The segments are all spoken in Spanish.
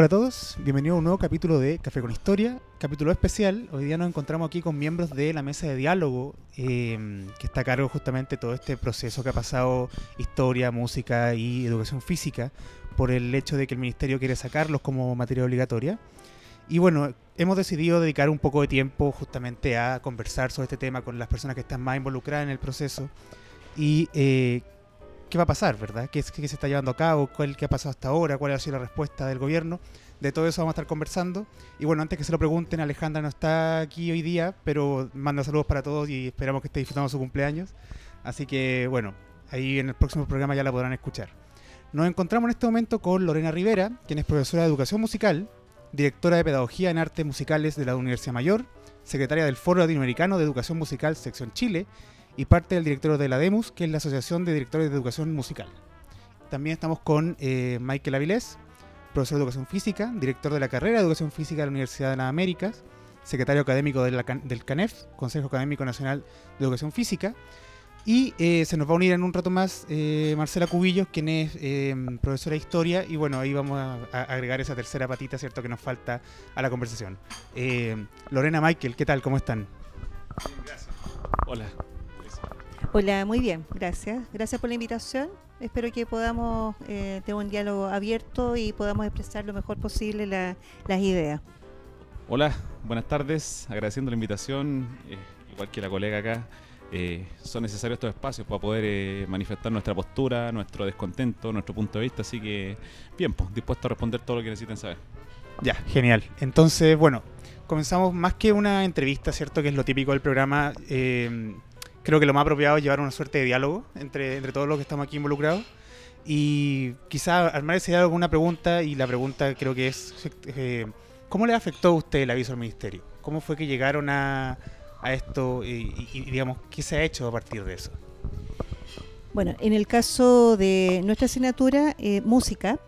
Hola a todos, bienvenidos a un nuevo capítulo de Café con Historia, capítulo especial. Hoy día nos encontramos aquí con miembros de la mesa de diálogo eh, que está a cargo justamente todo este proceso que ha pasado historia, música y educación física por el hecho de que el ministerio quiere sacarlos como materia obligatoria. Y bueno, hemos decidido dedicar un poco de tiempo justamente a conversar sobre este tema con las personas que están más involucradas en el proceso y eh, qué va a pasar, ¿verdad? ¿Qué, qué se está llevando a cabo? ¿Cuál, ¿Qué ha pasado hasta ahora? ¿Cuál ha sido la respuesta del gobierno? De todo eso vamos a estar conversando. Y bueno, antes que se lo pregunten, Alejandra no está aquí hoy día, pero manda saludos para todos y esperamos que esté disfrutando su cumpleaños. Así que bueno, ahí en el próximo programa ya la podrán escuchar. Nos encontramos en este momento con Lorena Rivera, quien es profesora de educación musical, directora de pedagogía en artes musicales de la Universidad Mayor, secretaria del Foro Latinoamericano de Educación Musical Sección Chile y parte del directorio de la DEMUS, que es la Asociación de Directores de Educación Musical. También estamos con eh, Michael Avilés, profesor de Educación Física, director de la carrera de Educación Física de la Universidad de las Américas, secretario académico de la Can- del CANEF, Consejo Académico Nacional de Educación Física. Y eh, se nos va a unir en un rato más eh, Marcela Cubillos, quien es eh, profesora de historia. Y bueno, ahí vamos a, a agregar esa tercera patita, ¿cierto?, que nos falta a la conversación. Eh, Lorena, Michael, ¿qué tal? ¿Cómo están? Hola. Hola, muy bien, gracias. Gracias por la invitación. Espero que podamos eh, tener un diálogo abierto y podamos expresar lo mejor posible la- las ideas. Hola, buenas tardes. Agradeciendo la invitación, eh, igual que la colega acá. eh, son necesarios estos espacios para poder eh, manifestar nuestra postura, nuestro descontento, nuestro punto de vista. Así que, bien, pues, dispuesto a responder todo lo que necesiten saber. Ya, genial. Entonces, bueno, comenzamos más que una entrevista, ¿cierto? Que es lo típico del programa. eh, creo que lo más apropiado es llevar una suerte de diálogo entre, entre todos los que estamos aquí involucrados. Y quizá armar ese diálogo con una pregunta, y la pregunta creo que es, eh, ¿cómo le afectó a usted el aviso al ministerio? ¿Cómo fue que llegaron a, a esto y, digamos, qué se ha hecho a partir de eso? Bueno, en el caso de nuestra asignatura, eh, música,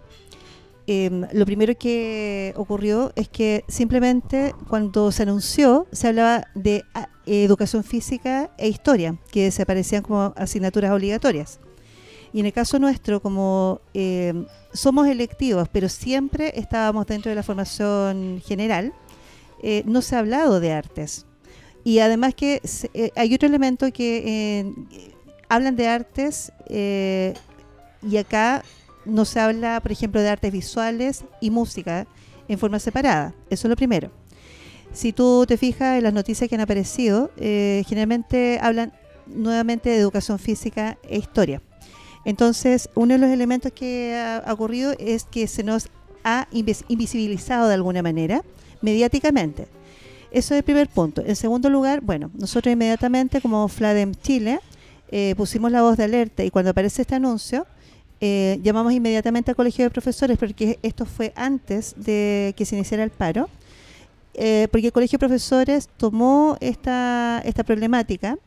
em, lo primero que ocurrió es que simplemente cuando se anunció se hablaba de ah, educación física e historia, que se aparecían como asignaturas obligatorias. Y en el caso nuestro, como em, somos electivos, pero siempre estábamos dentro de la formación general, eh, no se ha hablado de artes. Y además que eh, hay otro elemento que eh, hablan de artes y acá no se habla, por ejemplo, de artes visuales y música en forma separada. Eso es lo primero. Si tú te fijas en las noticias que han aparecido, eh, generalmente hablan nuevamente de educación física e historia. Entonces, uno de los elementos que ha, ocurrido es que se nos ha invis- invisibilizado de alguna manera mediáticamente. Eso es el primer punto. En segundo lugar, bueno, nosotros inmediatamente como FLADEM Chile eh, pusimos la voz de alerta y cuando aparece este anuncio eh, llamamos inmediatamente al colegio de profesores porque esto fue antes de que se iniciara el paro. eh, porque el colegio de profesores tomó esta, esta problemática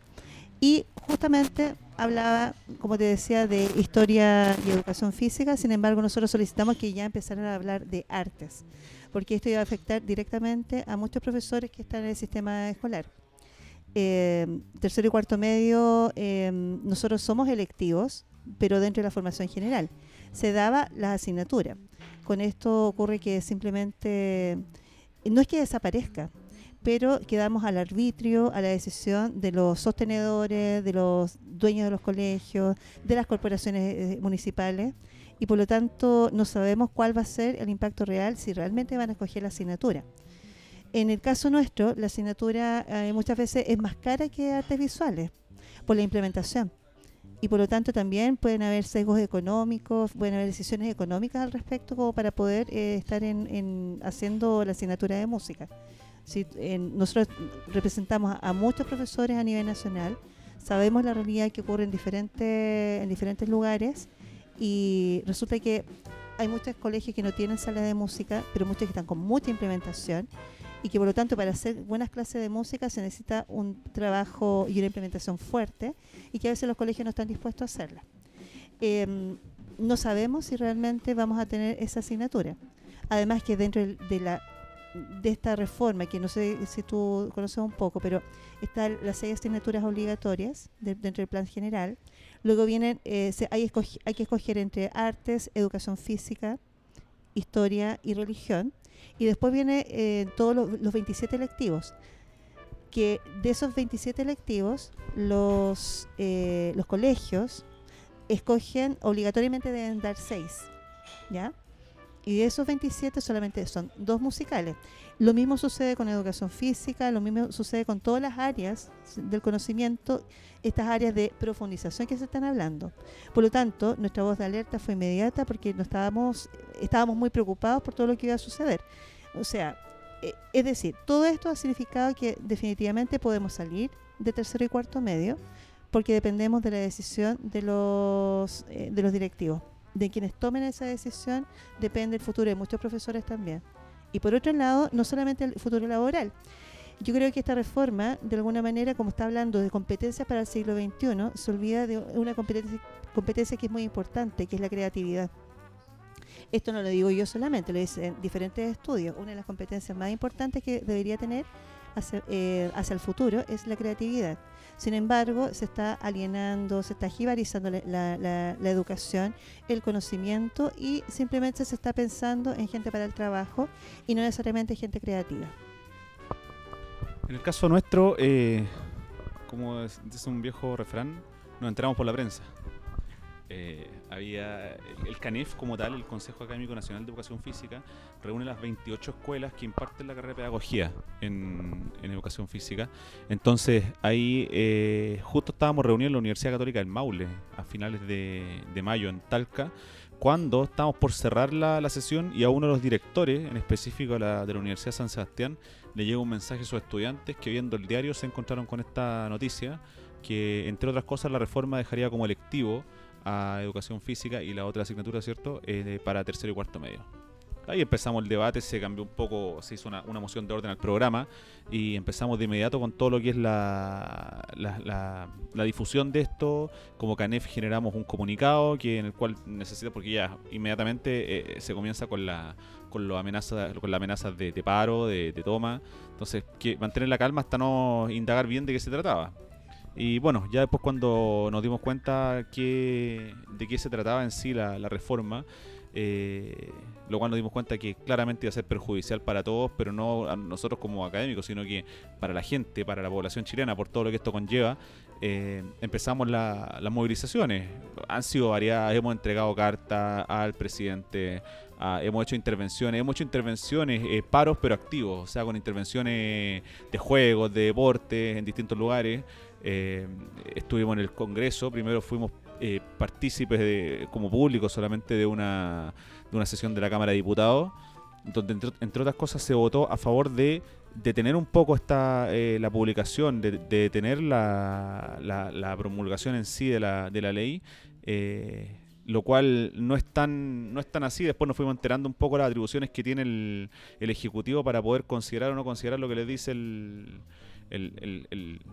y justamente hablaba, como te decía, de historia y educación física, sin embargo nosotros solicitamos que ya empezaran a hablar de artes, porque esto iba a afectar directamente a muchos profesores que están en el sistema escolar. Eh, tercero y cuarto medio, eh, nosotros somos electivos, pero dentro de la formación general. Se daba la asignatura. Con esto ocurre que simplemente, no es que desaparezca, pero quedamos al arbitrio, a la decisión de los sostenedores, de los dueños de los colegios, de las corporaciones eh, municipales, y por lo tanto no sabemos cuál va a ser el impacto real si realmente van a escoger la asignatura. En el caso nuestro, la asignatura eh, muchas veces es más cara que artes visuales por la implementación. Y por lo tanto también pueden haber sesgos económicos, pueden haber decisiones económicas al respecto como para poder eh, estar en, en haciendo la asignatura de música. Si, nosotros representamos a, a muchos profesores a nivel nacional, sabemos la realidad que ocurre en diferentes, en diferentes lugares y resulta que hay muchos colegios que no tienen sala de música, pero muchos que están con mucha implementación y que por lo tanto para hacer buenas clases de música se necesita un trabajo y una implementación fuerte y que a veces los colegios no están dispuestos a hacerla. Em, no sabemos si realmente vamos a tener esa asignatura. Además que dentro de la de esta reforma, que no sé si tú conoces un poco, pero están las seis asignaturas obligatorias de- dentro del plan general. Luego vienen, eh, hay, hay que escoger entre artes, educación física, historia y religión. Y después viene eh, todos los, los 27 electivos. Que de esos 27 electivos, los, eh, los colegios escogen, obligatoriamente deben dar 6. ¿Ya? Y de esos 27 solamente son dos musicales. Lo mismo sucede con educación física, lo mismo sucede con todas las áreas del conocimiento, estas áreas de profundización que se están hablando. Por lo tanto, nuestra voz de alerta fue inmediata porque no estábamos, estábamos muy preocupados por todo lo que iba a suceder. O sea, eh, es decir, todo esto ha significado que definitivamente podemos salir de tercero y cuarto medio porque dependemos de la decisión de los, eh, de los directivos. De quienes tomen esa decisión depende el futuro de muchos profesores también. Y por otro lado, no solamente el futuro laboral. Yo creo que esta reforma, de alguna manera, como está hablando de competencias para el siglo XXI, se olvida de una competencia, competencia que es muy importante, que es la creatividad. Esto no lo digo yo solamente, lo dicen diferentes estudios. Una de las competencias más importantes que debería tener hacia, eh, hacia el futuro es la creatividad. Sin embargo, se está alienando, se está jibarizando la, educación, el conocimiento y simplemente se está pensando en gente para el trabajo y no necesariamente gente creativa. En el caso nuestro, eh, como dice un viejo refrán, nos enteramos por la prensa. Eh, había el, el CANEF como tal, el Consejo Académico Nacional de Educación Física, reúne las 28 escuelas que imparten la carrera de pedagogía en, en educación física. Entonces ahí eh, justo estábamos reunidos en la Universidad Católica del Maule a finales de, de mayo en Talca, cuando estábamos por cerrar la, la sesión y a uno de los directores, en específico de la Universidad de San Sebastián, le llega un mensaje a sus estudiantes que viendo el diario se encontraron con esta noticia que entre otras cosas la reforma dejaría como electivo a educación física y la otra asignatura, ¿cierto?, eh, para tercero y cuarto medio. Ahí empezamos el debate, se cambió un poco, se hizo una, una moción de orden al programa y empezamos de inmediato con todo lo que es la, la, difusión de esto. Como CANEF generamos un comunicado que en el cual necesita, porque ya inmediatamente eh, se comienza con la con la amenaza, con la amenaza de, paro, de, de toma. Entonces, que mantener la calma hasta no indagar bien de qué se trataba. Y bueno, ya después cuando nos dimos cuenta que, de qué se trataba en sí la, reforma, eh, lo cual nos dimos cuenta que claramente iba a ser perjudicial para todos, pero no a nosotros como académicos, sino que para la gente, para la población chilena, por todo lo que esto conlleva, eh, empezamos la- las movilizaciones. Han sido variadas, hemos entregado cartas al presidente, hemos hecho intervenciones, hemos hecho intervenciones, eh, paros pero activos, o sea, con intervenciones de juegos, de deportes en distintos lugares. Eh, estuvimos en el Congreso, primero fuimos eh, partícipes de, como público solamente de una, de una sesión de la Cámara de Diputados, donde entre, otras cosas se votó a favor de detener un poco esta, eh, la publicación, de, de detener la, la- promulgación en sí de la, de la ley, eh, lo cual no es, tan, no es tan así. Después nos fuimos enterando un poco las atribuciones que tiene el, el Ejecutivo para poder considerar o no considerar lo que le dice el, el, el-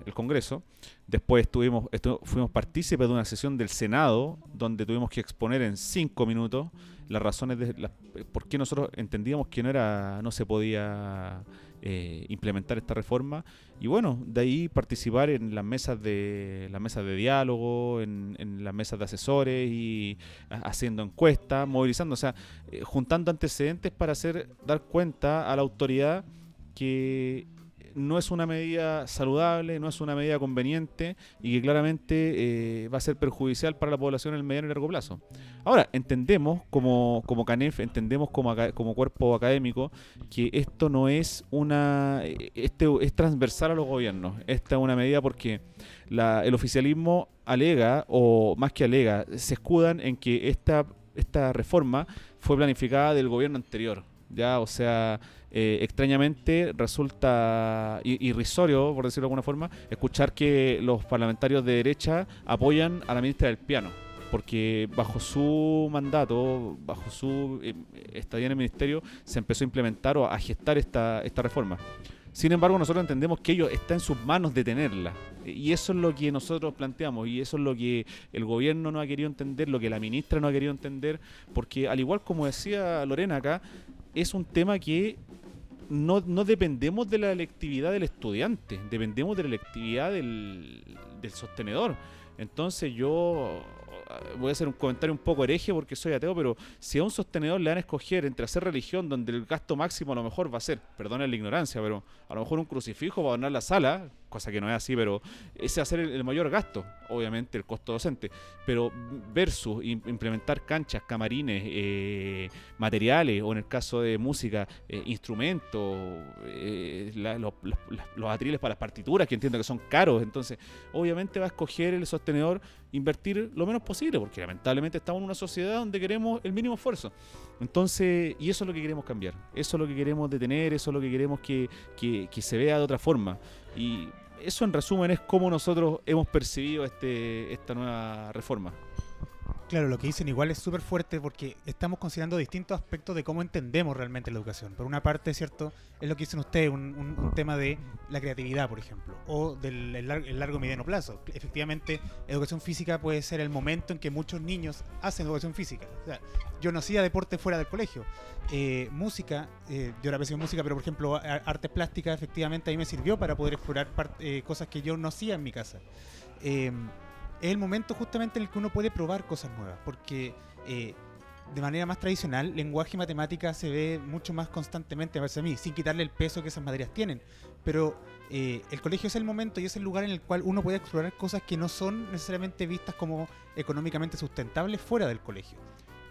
el- Congreso. Después estuvimos, estu- fuimos partícipes de una sesión del Senado donde tuvimos que exponer en cinco minutos las razones de por qué nosotros entendíamos que no era no se podía eh, implementar esta reforma y bueno de ahí participar en las mesas de las mesas de diálogo en, en las mesas de asesores y ha- haciendo encuestas movilizando o sea eh, juntando antecedentes para hacer dar cuenta a la autoridad que no es una medida saludable, no es una medida conveniente y que claramente eh, va a ser perjudicial para la población en el mediano y largo plazo. Ahora, entendemos como, como CANEF, entendemos como, como cuerpo académico que esto no es una... Este es transversal a los gobiernos. Esta es una medida porque la- el oficialismo alega, o más que alega, se escudan en que esta, esta reforma fue planificada del gobierno anterior. Ya, o sea, eh, extrañamente resulta irrisorio, por decirlo de alguna forma, escuchar que los parlamentarios de derecha apoyan a la ministra del piano. porque bajo su mandato, bajo su eh, estadía en el ministerio, se empezó a implementar o a gestar esta, esta reforma. Sin embargo, nosotros entendemos que ello está en sus manos detenerla. Y eso es lo que nosotros planteamos y eso es lo que el gobierno no ha querido entender, lo que la ministra no ha querido entender, porque al igual como decía Lorena acá, es un tema que no, dependemos de la electividad del estudiante, dependemos de la electividad del, del sostenedor. Entonces yo voy a hacer un comentario un poco hereje porque soy ateo, pero si a un sostenedor le dan a escoger entre hacer religión, donde el gasto máximo a lo mejor va a ser, perdona la ignorancia, pero a lo mejor un crucifijo va a donar la sala, cosa que no es así, pero ese va a ser el, mayor gasto, obviamente el costo docente, pero versus implementar canchas, camarines, eh, materiales, o en el caso de música, eh, instrumentos, eh, los atriles para las partituras, que entiendo que son caros, entonces obviamente va a escoger el sostenedor invertir lo menos posible, porque lamentablemente estamos en una sociedad donde queremos el mínimo esfuerzo. Entonces, y eso es lo que queremos cambiar, eso es lo que queremos detener, eso es lo que queremos que, que, que se vea de otra forma. Y eso en resumen es cómo nosotros hemos percibido este, esta nueva reforma. Claro, lo que dicen igual es súper fuerte porque estamos considerando distintos aspectos de cómo entendemos realmente la educación. Por una parte, ¿cierto? Es lo que dicen ustedes, un, tema de la creatividad, por ejemplo, o del largo y mediano plazo. Efectivamente, educación física puede ser el momento en que muchos niños hacen educación física. Yo no hacía deporte fuera del colegio. Eh, música, eh, yo ahora pensé en música, pero por ejemplo, artes plásticas, efectivamente, ahí me sirvió para poder explorar eh, cosas que yo no hacía en mi casa. Es el momento justamente en el que uno puede probar cosas nuevas, porque eh, de manera más tradicional, lenguaje y matemática se ve mucho más constantemente, a a mí, sin quitarle el peso que esas materias tienen. Pero eh, el colegio es el momento y es el lugar en el cual uno puede explorar cosas que no son necesariamente vistas como económicamente sustentables fuera del colegio.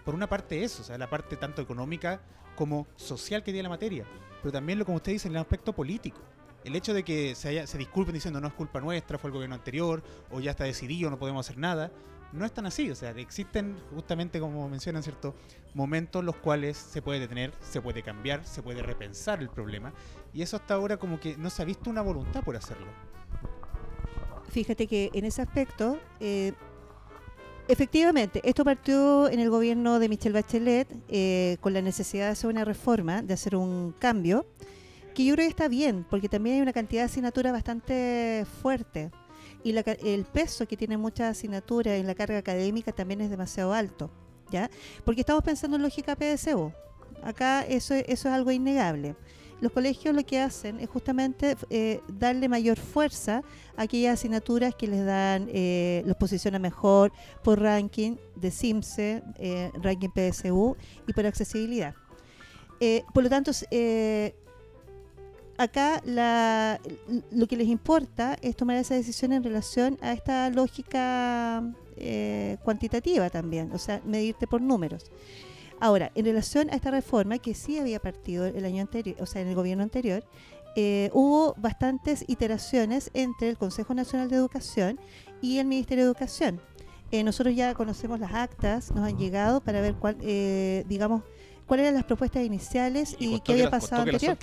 Por una parte eso, o sea, la parte tanto económica como social que tiene la materia, pero también lo como usted dice, el aspecto político el hecho de que se, haya, se disculpen diciendo no es culpa nuestra, fue el gobierno anterior, o ya está decidido, no podemos hacer nada, no es tan así. O sea, existen justamente, como mencionan, ¿cierto? Momentos en los cuales se puede detener, se puede cambiar, se puede repensar el problema, y eso hasta ahora como que no se ha visto una voluntad por hacerlo. Fíjate que en ese aspecto, eh, efectivamente, esto partió en el gobierno de Michelle Bachelet eh, con la necesidad de hacer una reforma, de hacer un cambio que yo creo que está bien, porque también hay una cantidad de asignaturas bastante fuerte. Y el peso que tiene muchas asignaturas en la carga académica también es demasiado alto. ¿ya? Porque estamos pensando en lógica PSU. Acá eso, eso es algo innegable. Los colegios lo que hacen es justamente eh, darle mayor fuerza a aquellas asignaturas que les dan, eh, los posiciona mejor por ranking de CIMSE, eh, ranking PSU y por accesibilidad. por lo tanto, acá lo que les importa es tomar esa decisión en relación a esta lógica eh, cuantitativa también, o sea, medirte por números. Ahora, en relación a esta reforma que sí había partido el año anterior, o sea, en el gobierno anterior, eh, hubo bastantes iteraciones entre el Consejo Nacional de Educación y el Ministerio de Educación. Eh, nosotros ya conocemos las actas, nos han llegado para ver cuál, digamos, cuáles eran las propuestas iniciales y, qué había pasado anterior.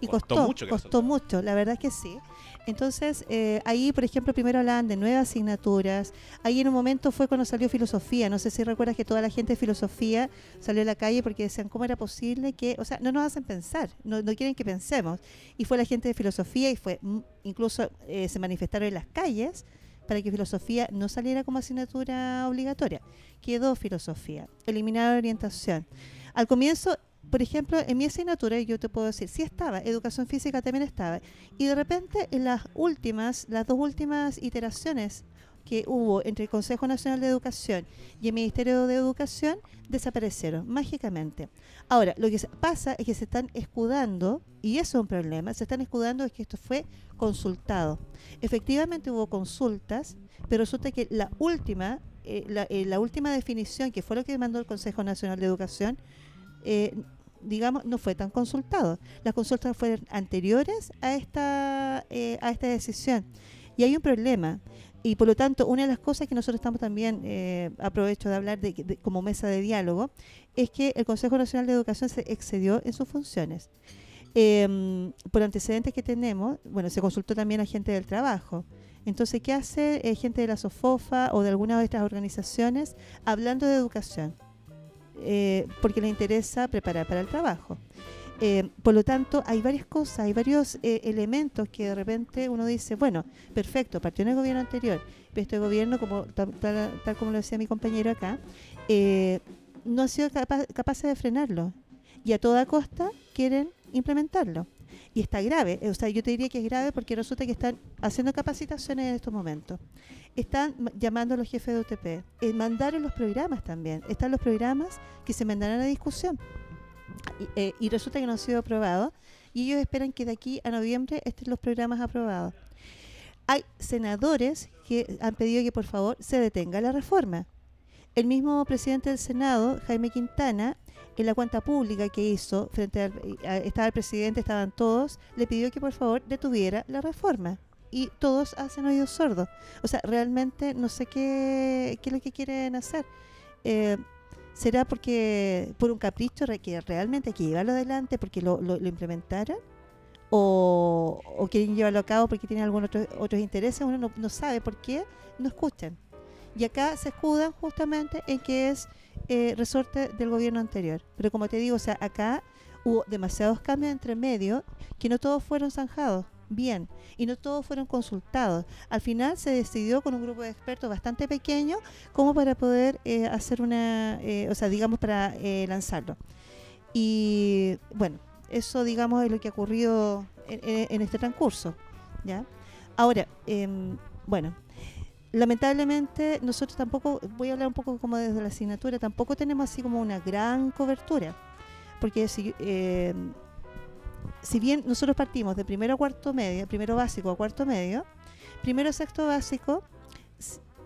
y costó, mucho, costó mucho, la verdad que sí. Entonces, eh, ahí, por ejemplo, primero hablaban de nuevas asignaturas. Ahí en un momento fue cuando salió filosofía. No sé si recuerdas que toda la gente de filosofía salió a la calle porque decían cómo era posible que, o sea, no nos hacen pensar, no, quieren que pensemos. Y fue la gente de filosofía y fue, mm, incluso eh, se manifestaron en las calles para que filosofía no saliera como asignatura obligatoria. Quedó filosofía, eliminar orientación. Al comienzo, por ejemplo, en mi asignatura, yo te puedo decir, sí estaba, educación física también estaba. Y de repente, en las últimas, las dos últimas iteraciones que hubo entre el Consejo Nacional de Educación y el Ministerio de Educación desaparecieron mágicamente. Ahora, lo que pasa es que se están escudando, y eso es un problema, se están escudando es que esto fue consultado. Efectivamente hubo consultas, pero resulta que la última eh, eh, la, última definición, que fue lo que mandó el Consejo Nacional de Educación, eh, digamos, no fue tan consultado. Las consultas fueron anteriores a esta, a esta decisión. Y hay un problema. Y por lo tanto, una de las cosas que nosotros estamos también, aprovecho de hablar de, como mesa de diálogo, es que el Consejo Nacional de Educación se excedió en sus funciones. Em, por antecedentes que tenemos, bueno, se consultó también a gente del trabajo. Entonces, ¿qué hace eh, gente de la SOFOFA o de alguna de estas organizaciones hablando de educación? Eh, porque les interesa preparar para el trabajo. Eh, por lo tanto, hay varias cosas, hay varios eh, elementos que de repente uno dice, bueno, perfecto, partió en el gobierno anterior, pero este gobierno, como tal, tal- como lo decía mi compañero acá, eh, no ha sido capa- capaz de frenarlo. Y a toda costa quieren implementarlo. Y está grave, o sea, yo te diría que es grave porque resulta que están haciendo capacitaciones en estos momentos. Están ma- llamando a los jefes de UTP. Eh, mandaron los programas también. Están los programas que se mandarán a discusión. Y, eh, y resulta que no han sido aprobados. Y ellos esperan que de aquí a noviembre estén los programas aprobados. Hay senadores que han pedido que por favor se detenga la reforma. El mismo presidente del Senado, Jaime Quintana, en la cuenta pública que hizo, frente al, a- estaba el presidente, estaban todos, le pidió que por favor detuviera la reforma. Y todos hacen oídos sordos. O sea, realmente no sé qué, qué es lo que quieren hacer. Eh, ¿Será porque por un capricho que realmente hay que llevarlo adelante porque lo, lo? O, ¿O quieren llevarlo a cabo porque tienen algunos otros, otros intereses? Uno no, no sabe por qué no escuchan. Y acá se escudan justamente en que es eh, resorte del gobierno anterior. Pero como te digo, o sea, acá hubo demasiados cambios entre medio que no todos fueron zanjados bien y no todos fueron consultados. Al final se decidió con un grupo de expertos bastante pequeño como para poder eh, hacer una, eh, o sea, digamos, para eh, lanzarlo. Y bueno, eso, digamos, es lo que ha ocurrido en, en- este transcurso. ¿ya? Ahora, em, bueno, lamentablemente nosotros tampoco, voy a hablar un poco como desde la asignatura, tampoco tenemos así como una gran cobertura. Porque si, eh, si bien nosotros partimos de primero a cuarto medio, primero básico a cuarto medio, primero a sexto básico,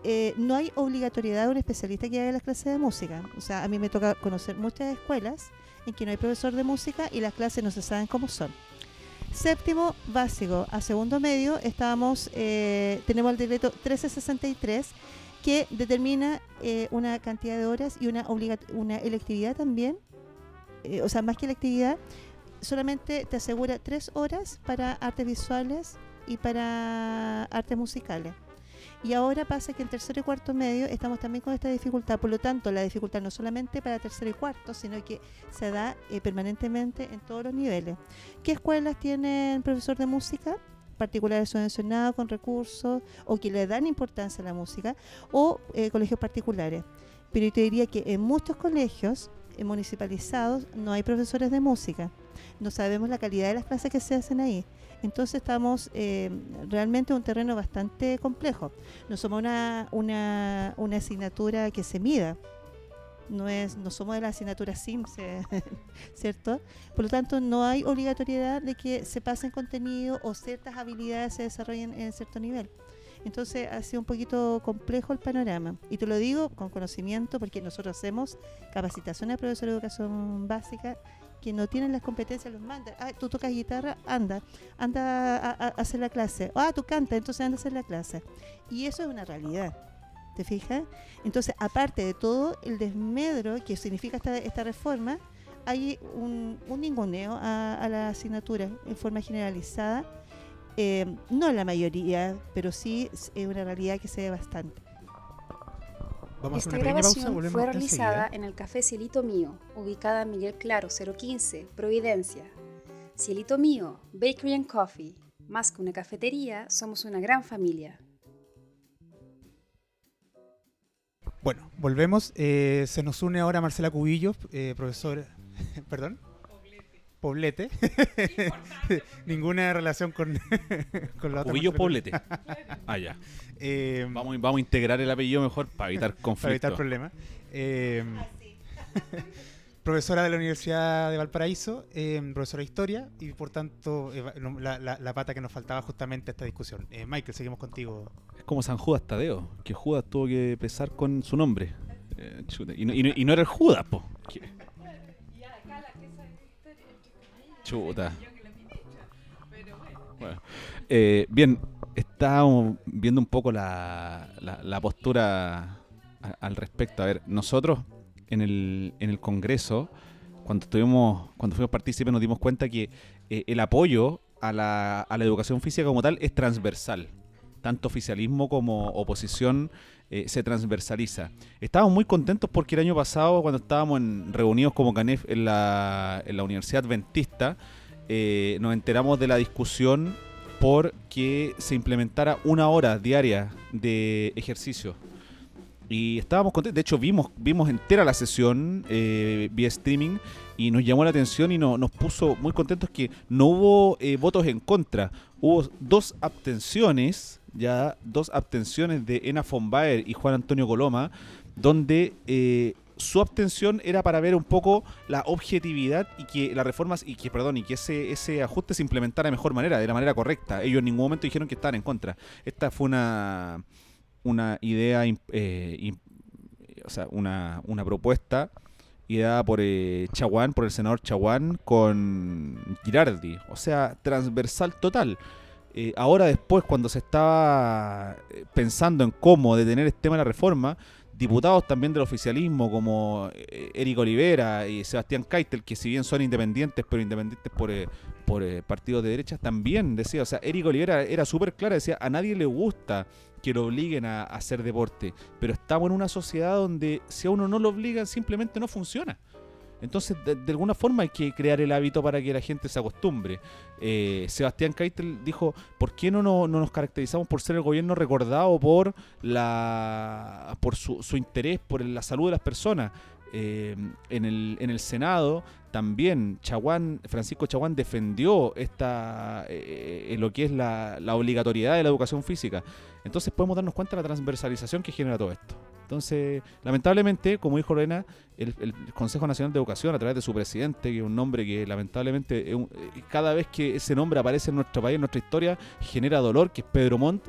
eh, no hay obligatoriedad de un especialista que haga las clases de música. O sea, a mí me toca conocer muchas escuelas en que no hay profesor de música y las clases no se saben cómo son. Séptimo básico a segundo medio estamos eh, tenemos el decreto 1363 que determina eh, una cantidad de horas y una una electividad también eh, o sea más que electividad solamente te asegura tres horas para artes visuales y para artes musicales y ahora pasa que en tercero y cuarto medio estamos también con esta dificultad. Por lo tanto, la dificultad no solamente para tercero y cuarto, sino que se da eh, permanentemente en todos los niveles. ¿Qué escuelas tienen profesor de música? particulares subvencionados con recursos o que le dan importancia a la música o eh, colegios particulares. Pero yo te diría que en muchos colegios eh, municipalizados no hay profesores de música. No sabemos la calidad de las clases que se hacen ahí. Entonces estamos eh, realmente en un terreno bastante complejo. No somos una, una, una asignatura que se mida. No, es, no somos de la asignatura SIMS, ¿cierto? Por lo tanto, no hay obligatoriedad de que se pasen contenido o ciertas habilidades se desarrollen en cierto nivel. Entonces ha sido un poquito complejo el panorama. Y te lo digo con conocimiento porque nosotros hacemos capacitación a profesores de educación básica que no tienen las competencias, los mandan. Ah, tú tocas guitarra, anda, anda a hacer la clase. Ah, tú cantas, entonces anda a hacer la clase. Y eso es una realidad. ¿Te fijas? Entonces, aparte de todo el desmedro que significa esta, esta reforma, hay un, un ninguneo a, a la asignatura en forma generalizada. Eh, no la mayoría, pero sí es una realidad que se ve bastante. Vamos a Esta una pequeña pausa, grabación volvemos fue enseguida. realizada en el Café Cielito Mío, ubicada en Miguel Claro 015, Providencia. Cielito Mío, Bakery and Coffee. Más que una cafetería, somos una gran familia. Bueno, volvemos. Eh, se nos une ahora Marcela Cubillo, eh, profesora. Perdón. Poblete. Ninguna relación con, con la otra. Cubillo Marcela Poblete. Ah, ya. Eh, Vamos, vamos a integrar el apellido mejor para evitar para conflictos. evitar problemas. Eh, profesora de la Universidad de Valparaíso, eh, profesora de historia y por tanto eh, la, la- la pata que nos faltaba justamente a esta discusión. Eh, Michael, seguimos contigo. Es como San Judas Tadeo, que Judas tuvo que pesar con su nombre. Eh, chuta, y, no, y no- y no era el Judas, po. Que- Chuta. Bueno, eh, bien, estábamos viendo un poco la, la- la postura al respecto. A ver, nosotros en el, en el Congreso, cuando estuvimos, cuando fuimos partícipes, nos dimos cuenta que eh, el apoyo a la, a la educación física como tal es transversal. tanto oficialismo como oposición eh, se transversaliza. Estábamos muy contentos porque el año pasado, cuando estábamos en, reunidos como CANEF en la, en la Universidad Adventista, eh, nos enteramos de la discusión por que se implementara una hora diaria de ejercicio. Y estábamos contentos, de hecho vimos, vimos entera la sesión eh, vía streaming y nos llamó la atención y no, nos puso muy contentos que no hubo eh, votos en contra, hubo dos abstenciones, ya dos abstenciones de Ena von Baer y Juan Antonio Coloma, donde eh, su abstención era para ver un poco la objetividad y que las reformas y que perdón y que ese ese ajuste se implementara de mejor manera, de la manera correcta. Ellos en ningún momento dijeron que estaban en contra. Esta fue una una idea, eh, o sea, una, una propuesta ideada por eh, Chaguán, por el senador Chaguán, con Girardi. O sea, transversal total. Eh, ahora después, cuando se estaba eh, pensando en cómo detener este tema de la reforma, diputados también del oficialismo como eh, Eric Olivera y Sebastián Keitel, que si bien son independientes, pero independientes por, eh, por eh, partidos de derecha, también decía, o sea, Eric Olivera era súper clara, decía, a nadie le gusta que lo obliguen a, a hacer deporte, pero estamos en una sociedad donde si a uno no lo obligan simplemente no funciona. Entonces, de, alguna forma hay que crear el hábito para que la gente se acostumbre. Eh, Sebastián Keitel dijo, ¿por qué no, no, no nos caracterizamos por ser el gobierno recordado por, la, por su, su interés por la salud de las personas? Eh, en, el, en el Senado también Francisco Chaguán defendió esta eh, lo que es la obligatoriedad de la educación física. Entonces podemos darnos cuenta de la transversalización que genera todo esto. Entonces, lamentablemente, como dijo Lorena, el, Consejo Nacional de Educación, a través de su presidente, que es un nombre que lamentablemente eh, cada vez que ese nombre aparece en nuestro país, en nuestra historia, genera dolor, que es Pedro Montt,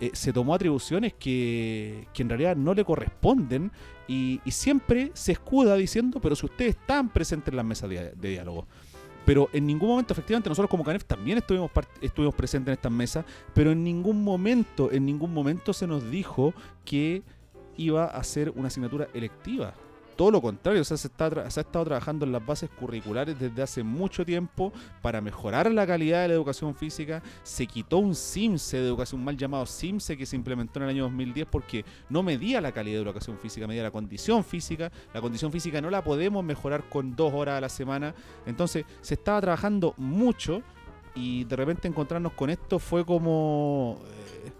eh, se tomó atribuciones que, que en realidad no le corresponden y, y siempre se escuda diciendo, pero si ustedes están presentes en las mesas de, diálogo. Pero en ningún momento, efectivamente, nosotros como CANEF también estuvimos, estuvimos presentes en estas mesas, pero en ningún momento, en ningún momento se nos dijo que iba a ser una asignatura electiva. Todo lo contrario, o sea, se, ha estado trabajando en las bases curriculares desde hace mucho tiempo para mejorar la calidad de la educación física. Se quitó un CIMSE de educación, mal llamado CIMSE que se implementó en el año 2010 porque no medía la calidad de educación física, medía la condición física. La condición física no la podemos mejorar con dos horas a la semana. Entonces, se estaba trabajando mucho y de repente encontrarnos con esto fue como... eh,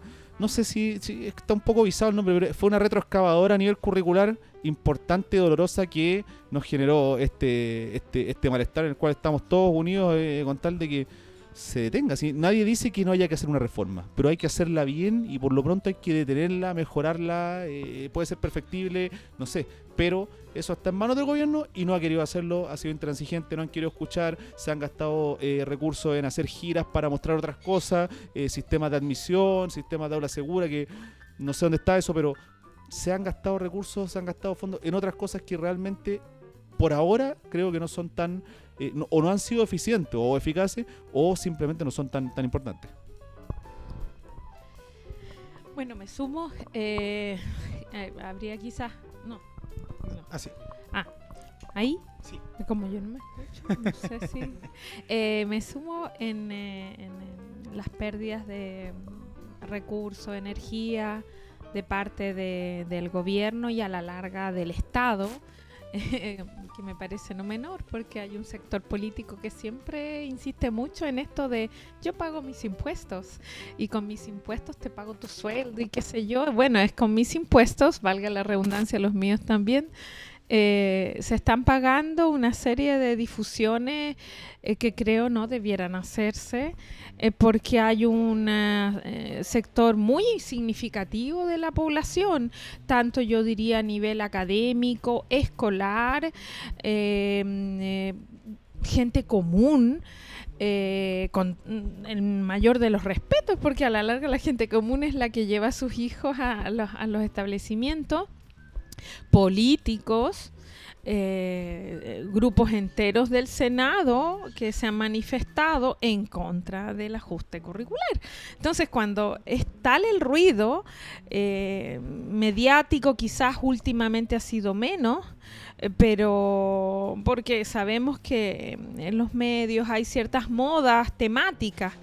no sé si, está un poco visado el nombre, pero fue una retroexcavadora a nivel curricular importante, dolorosa, que nos generó este, este, este malestar en el cual estamos todos unidos eh, con tal de que se detenga. ¿sí? Nadie dice que no haya que hacer una reforma, pero hay que hacerla bien y por lo pronto hay que detenerla, mejorarla, eh, puede ser perfectible, no sé, pero eso está en manos del gobierno y no ha querido hacerlo, ha sido intransigente, no han querido escuchar, se han gastado eh, recursos en hacer giras para mostrar otras cosas, eh, sistemas de admisión, sistemas de aula segura, que no sé dónde está eso, pero se han gastado recursos, se han gastado fondos en otras cosas que realmente por ahora creo que no son tan eh, no- o no han sido eficientes o eficaces o simplemente no son tan tan importantes. Bueno, me sumo. eh, eh, habría quizás. No. Así. ¿Ahí? Sí. Como yo no me escucho, no sé si. Eh, me sumo en, eh, en- en las pérdidas de mm, recursos, energía de parte de- del gobierno y a la larga del Estado, eh, que me parece no menor, porque hay un sector político que siempre insiste mucho en esto de yo pago mis impuestos y con mis impuestos te pago tu sueldo y qué sé yo. Bueno, es con mis impuestos, valga la redundancia, los míos también, eh, se están pagando una serie de difusiones eh, que creo no debieran hacerse eh, porque hay un eh, sector muy significativo de la población, tanto yo diría a nivel académico, escolar, eh, gente común. eh, con mm, el mayor de los respetos, porque a la larga la gente común es la que lleva a sus hijos a, los, a los establecimientos políticos, eh, grupos enteros del Senado que se han manifestado en contra del ajuste curricular. Entonces, cuando es tal el ruido eh, mediático, quizás últimamente ha sido menos, eh, pero porque sabemos que en los medios hay ciertas modas temáticas,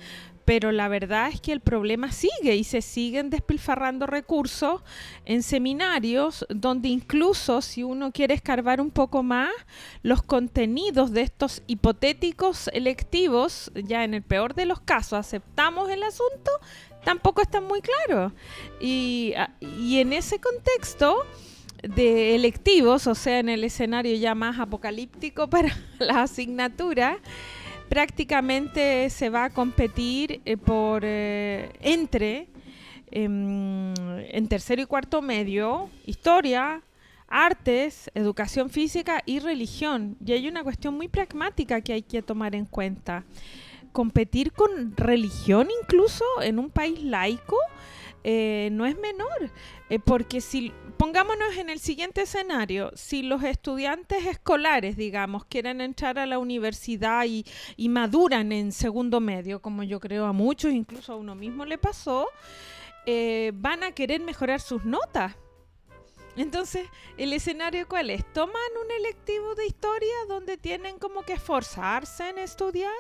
pero la verdad es que el problema sigue y se siguen despilfarrando recursos en seminarios donde incluso si uno quiere escarbar un poco más, los contenidos de estos hipotéticos electivos, ya en el peor de los casos aceptamos el asunto, tampoco están muy claros. Y, ah, y en ese contexto de electivos, o sea, en el escenario ya más apocalíptico para la asignatura, prácticamente se va a competir eh, por eh, entre em, en tercero y cuarto medio historia artes educación física y religión. Y hay una cuestión muy pragmática que hay que tomar en cuenta. Competir con religión incluso en un país laico eh, no es menor, porque si pongámonos en el siguiente escenario, si los estudiantes escolares, digamos, quieren entrar a la universidad y, maduran en segundo medio, como yo creo a muchos, incluso a uno mismo le pasó, eh, van a querer mejorar sus notas entonces, ¿el escenario cuál es? Toman un electivo de historia donde tienen como que esforzarse en estudiar,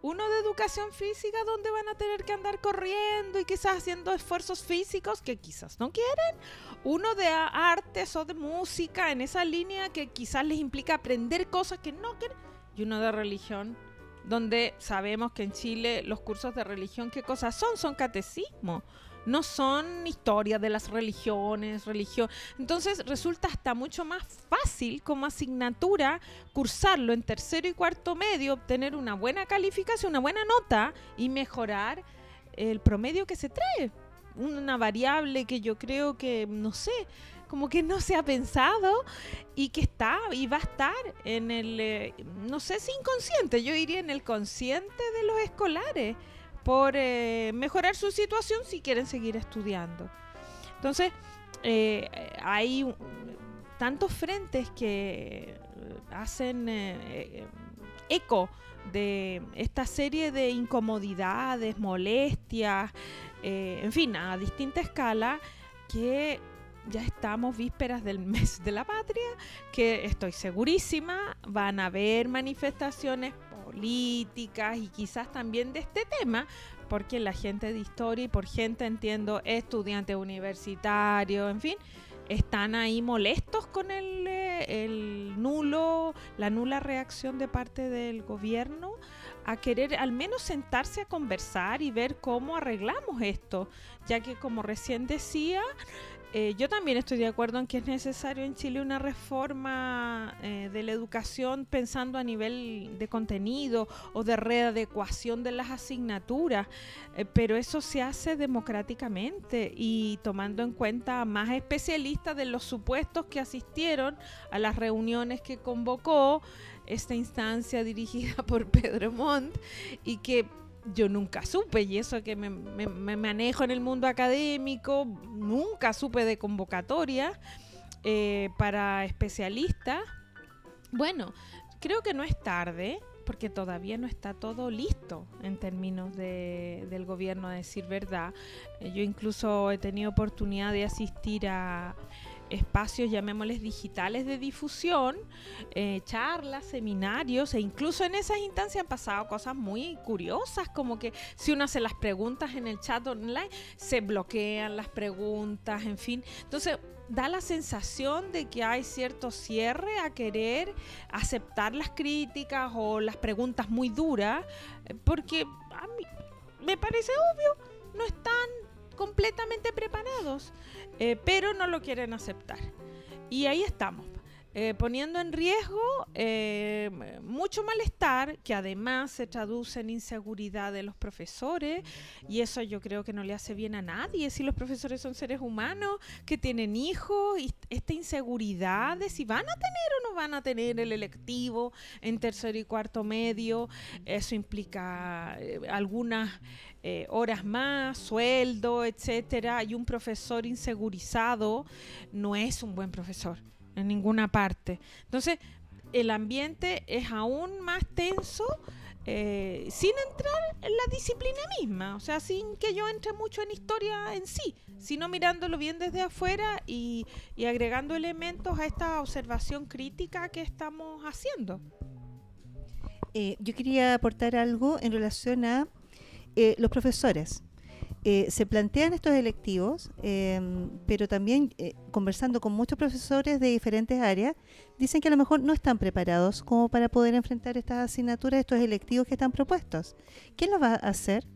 uno de educación física donde van a tener que andar corriendo y quizás haciendo esfuerzos físicos que quizás no quieren, uno de artes o de música en esa línea que quizás les implica aprender cosas que no quieren, y uno de religión donde sabemos que en Chile los cursos de religión, ¿qué cosas son? Son catecismo no son historias de las religiones, religión. Entonces resulta hasta mucho más fácil como asignatura cursarlo en tercero y cuarto medio, obtener una buena calificación, una buena nota y mejorar el promedio que se trae. Una variable que yo creo que, no sé, como que no se ha pensado y que está y va a estar en el, eh, no sé si inconsciente, yo diría en el consciente de los escolares por eh, mejorar su situación si quieren seguir estudiando. Entonces, eh, hay tantos frentes que hacen eco de esta serie de incomodidades, molestias, en fin, a distinta escala, que ya estamos vísperas del mes de la patria, que estoy segurísima van a haber manifestaciones políticas y quizás también de este tema, porque la gente de historia y por gente entiendo estudiantes universitarios, en fin, están ahí molestos con el, eh, el, nulo, la nula reacción de parte del gobierno a querer al menos sentarse a conversar y ver cómo arreglamos esto, ya que como recién decía, eh, yo también estoy de acuerdo en que es necesario en Chile una reforma eh, de la educación pensando a nivel de contenido o de readecuación de las asignaturas, eh, pero eso se hace democráticamente y tomando en cuenta a más especialistas de los supuestos que asistieron a las reuniones que convocó esta instancia dirigida por Pedro Montt y que yo nunca supe, y eso que me, manejo en el mundo académico, nunca supe de convocatoria eh, para especialistas. Bueno, creo que no es tarde, porque todavía no está todo listo en términos de, del gobierno, a decir verdad. Eh, yo incluso he tenido oportunidad de asistir a espacios, llamémosles digitales de difusión, eh, charlas, seminarios, e incluso en esas instancias han pasado cosas muy curiosas, como que si uno hace las preguntas en el chat online, se bloquean las preguntas, en fin. Entonces, da la sensación de que hay cierto cierre a querer aceptar las críticas o las preguntas muy duras, eh, porque a mí me parece obvio, no están completamente preparados, eh, pero no lo quieren aceptar. Y ahí estamos. Eh, poniendo en riesgo eh, mucho malestar que además se traduce en inseguridad de los profesores y eso yo creo que no le hace bien a nadie si los profesores son seres humanos que tienen hijos y esta inseguridad de si van a tener o no van a tener el electivo en tercero y cuarto medio eso implica algunas horas más, sueldo, etcétera, y un profesor insegurizado no es un buen profesor en ninguna parte. Entonces, el ambiente es aún más tenso eh, sin entrar en la disciplina misma, o sea, sin que yo entre mucho en historia en sí, sino mirándolo bien desde afuera y, agregando elementos a esta observación crítica que estamos haciendo. Eh, yo quería aportar algo en relación a eh, los profesores. Eh, se plantean estos electivos, em, pero también eh, conversando con muchos profesores de diferentes áreas, dicen que a lo mejor no están preparados como para poder enfrentar estas asignaturas, estos electivos que están propuestos. ¿Quién lo va a hacer?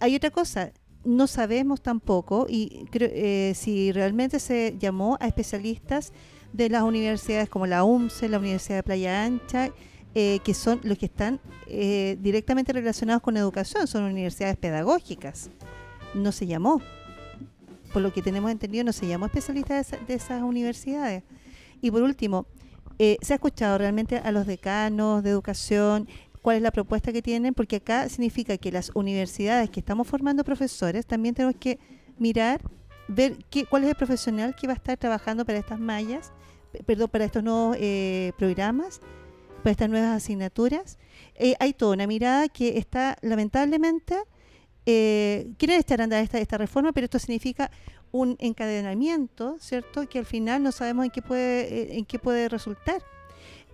Hay otra cosa, no sabemos tampoco y creo, eh, si realmente se llamó a especialistas de las universidades como la UMCE, la Universidad de Playa Ancha, eh, que son los que están eh, directamente relacionados con educación, son universidades pedagógicas. No se llamó, por lo que tenemos entendido, no se llamó especialista de, esa- de esas universidades. Y por último, eh, ¿se ha escuchado realmente a los decanos de educación? ¿Cuál es la propuesta que tienen? Porque acá significa que las universidades que estamos formando profesores también tenemos que mirar, ver qué, cuál es el profesional que va a estar trabajando para estas mallas, pe- perdón, para estos nuevos eh, programas, para estas nuevas asignaturas. Eh, hay toda una mirada que está lamentablemente eh, quieren echar a andar esta, esta reforma, pero esto significa un encadenamiento, ¿cierto? Que al final no sabemos en qué puede, eh, en qué puede resultar.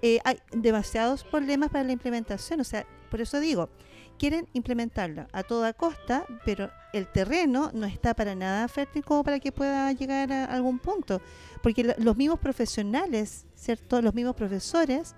Eh, hay demasiados problemas para la implementación, o sea, por eso digo, quieren implementarla a toda costa, pero el terreno no está para nada fértil como para que pueda llegar a algún punto, porque lo- los mismos profesionales, ¿cierto? Los mismos profesores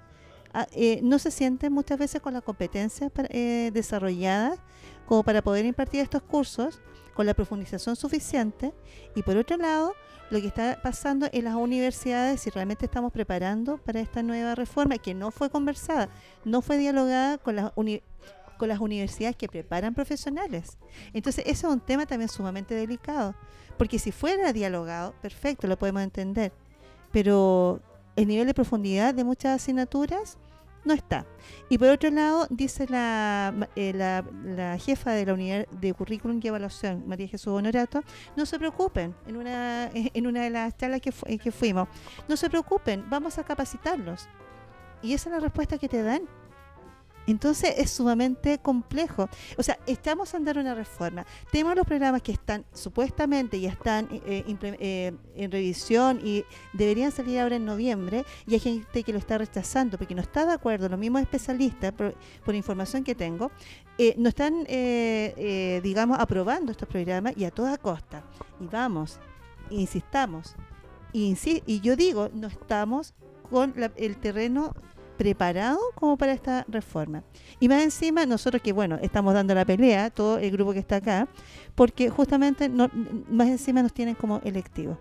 ah, eh, no se sienten muchas veces con las competencias eh, desarrolladas como para poder impartir estos cursos con la profundización suficiente y por otro lado lo que está pasando en las universidades si realmente estamos preparando para esta nueva reforma que no fue conversada, no fue dialogada con las uni- con las universidades que preparan profesionales. Entonces, ese es un tema también sumamente delicado, porque si fuera dialogado, perfecto, lo podemos entender, pero el nivel de profundidad de muchas asignaturas no está. Y por otro lado, dice la, eh, la, la jefa de la unidad de currículum y evaluación, María Jesús Honorato, no se preocupen, en una, en una de las charlas que, fu- que fuimos, no se preocupen, vamos a capacitarlos. Y esa es la respuesta que te dan. Entonces es sumamente complejo. O sea, estamos a andar una reforma. Tenemos los programas que están supuestamente ya están eh, imple- eh, en revisión y deberían salir ahora en noviembre y hay gente que lo está rechazando porque no está de acuerdo. Los mismos especialistas, por, información que tengo, eh, no están, eh, eh, digamos, aprobando estos programas y a toda costa. Y vamos, insistamos. Insi- y yo digo, no estamos con la- el terreno preparado como para esta reforma. Y más encima, nosotros que, bueno, estamos dando la pelea, todo el grupo que está acá, porque justamente no- más encima nos tienen como electivos.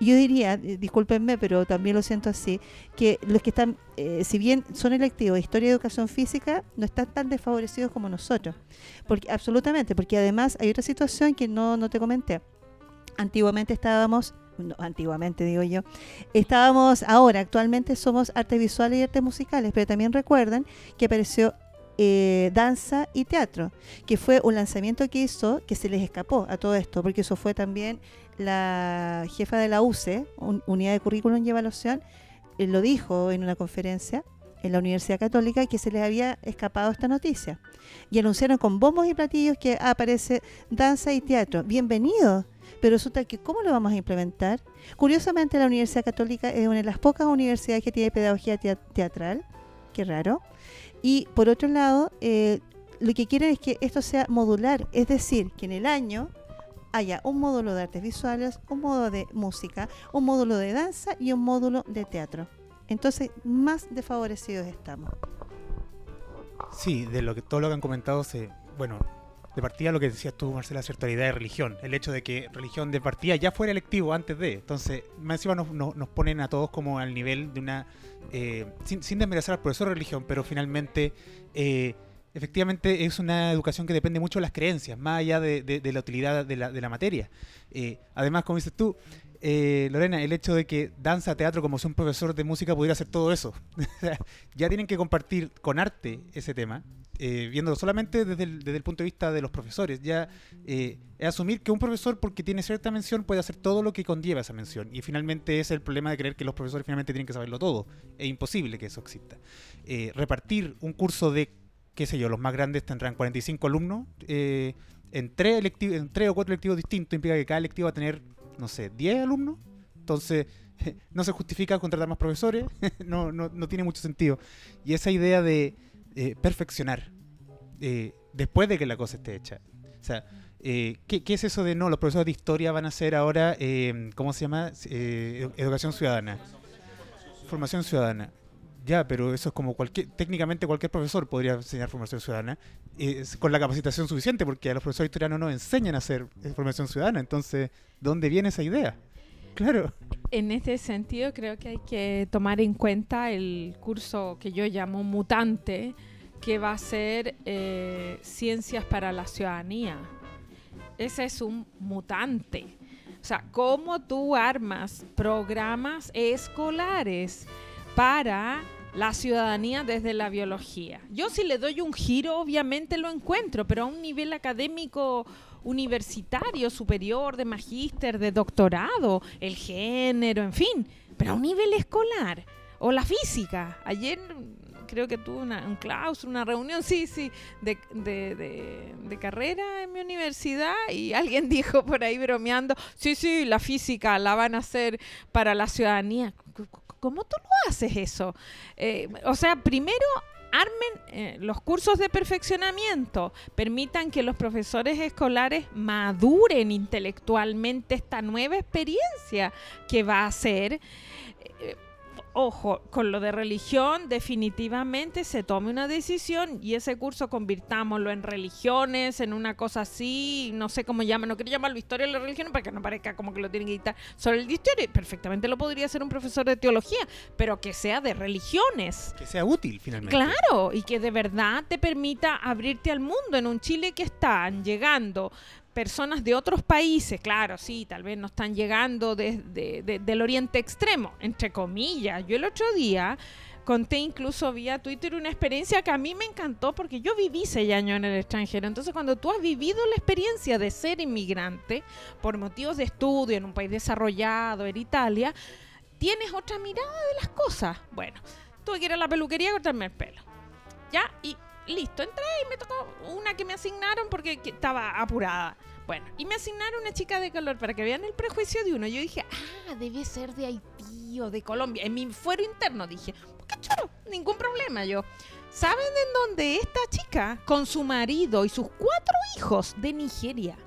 Yo diría, eh, discúlpenme, pero también lo siento así, que los que están, eh, si bien son electivos, historia y educación física, no están tan desfavorecidos como nosotros. Porque, absolutamente, porque además hay otra situación que no, no te comenté. Antiguamente estábamos, no, antiguamente digo yo, estábamos ahora, actualmente somos artes visuales y artes musicales, pero también recuerden que apareció eh, danza y teatro, que fue un lanzamiento que hizo que se les escapó a todo esto, porque eso fue también la jefa de la UCE, un- Unidad de Currículum y Evaluación, eh, lo dijo en una conferencia en la Universidad Católica que se les había escapado esta noticia. Y anunciaron con bombos y platillos que aparece danza y teatro. Bienvenido. Pero resulta que ¿cómo lo vamos a implementar? Curiosamente la Universidad Católica es una de las pocas universidades que tiene pedagogía tea- teatral. Qué raro. Y por otro lado, eh, lo que quieren es que esto sea modular, es decir, que en el año haya un módulo de artes visuales, un módulo de música, un módulo de danza y un módulo de teatro. Entonces, más desfavorecidos estamos. Sí, de lo que todo lo que han comentado se, bueno, de partida lo que decías tú, Marcela, cierta idea de religión, el hecho de que religión de partida ya fuera electivo antes de, entonces, más encima nos, nos, ponen a todos como al nivel de una, eh, sin, sin desmerecer al profesor de religión, pero finalmente, eh, efectivamente es una educación que depende mucho de las creencias, más allá de, de- de la utilidad de la, de la materia. Eh, además, como dices tú, eh, Lorena, el hecho de que danza, teatro, como si un profesor de música pudiera hacer todo eso. ya tienen que compartir con arte ese tema, eh, viéndolo solamente desde el, punto de vista de los profesores. Ya eh, asumir que un profesor, porque tiene cierta mención, puede hacer todo lo que conlleva esa mención. Y finalmente es el problema de creer que los profesores finalmente tienen que saberlo todo. Es imposible que eso exista. Eh, repartir un curso de, qué sé yo, los más grandes tendrán 45 alumnos. en tres, en tres o cuatro electivos distintos implica que cada electivo va a tener, no sé, 10 alumnos. Entonces, no se justifica contratar más profesores, no, no, no tiene mucho sentido. Y esa idea de eh, perfeccionar, eh, después de que la cosa esté hecha. O sea, eh, ¿qué, qué es eso de no? Los profesores de historia van a hacer ahora, eh, ¿cómo se llama? Eh, educación ciudadana. Formación ciudadana. Ya, pero eso es como cualquier, técnicamente cualquier profesor podría enseñar formación ciudadana con la capacitación suficiente, porque a los profesores de historia no enseñan a hacer eh, formación ciudadana. Entonces, ¿dónde viene esa idea? Claro. En este sentido, creo que hay que tomar en cuenta el curso que yo llamo mutante, que va a ser eh, Ciencias para la Ciudadanía. Ese es un mutante. O sea, cómo tú armas programas escolares para la ciudadanía desde la biología. Yo si le doy un giro, obviamente lo encuentro, pero a un nivel académico universitario, superior, de magíster, de doctorado, el género, en fin, pero a un nivel escolar. O la física. Ayer creo que tuve una, un claustro, una reunión, sí, sí, de, de, de- de carrera en mi universidad y alguien dijo por ahí bromeando, sí, sí, la física la van a hacer para la ciudadanía. ¿Cómo tú lo haces eso? Eh, o sea, primero armen eh, los cursos de perfeccionamiento, permitan que los profesores escolares maduren intelectualmente esta nueva experiencia que va a ser. Ojo, con lo de religión definitivamente se tome una decisión y ese curso convirtámoslo en religiones, en una cosa así, no sé cómo llaman, no quiero llamarlo historia de la religión para que no parezca como que lo tienen que dictar sobre el historia, perfectamente lo podría hacer un profesor de teología, pero que sea de religiones. Que sea útil, finalmente. Claro, y que de verdad te permita abrirte al mundo en un Chile que están llegando personas de otros países, claro, sí, tal vez no están llegando desde de- del Oriente Extremo, entre comillas. Yo el otro día conté incluso vía Twitter una experiencia que a mí me encantó porque yo viví seis años en el extranjero. Entonces, cuando tú has vivido la experiencia de ser inmigrante por motivos de estudio en un país desarrollado, en Italia, tienes otra mirada de las cosas. Bueno, tuve que ir a la peluquería a cortarme el pelo. Ya, y listo, entré y me tocó una que me asignaron porque que- estaba apurada. Bueno, y me asignaron una chica de color para que vean el prejuicio de uno. Yo dije, ah, debe ser de Haití o de Colombia. En mi fuero interno dije, qué choro, ningún problema yo. ¿Saben en dónde esta chica con su marido y sus cuatro hijos de Nigeria?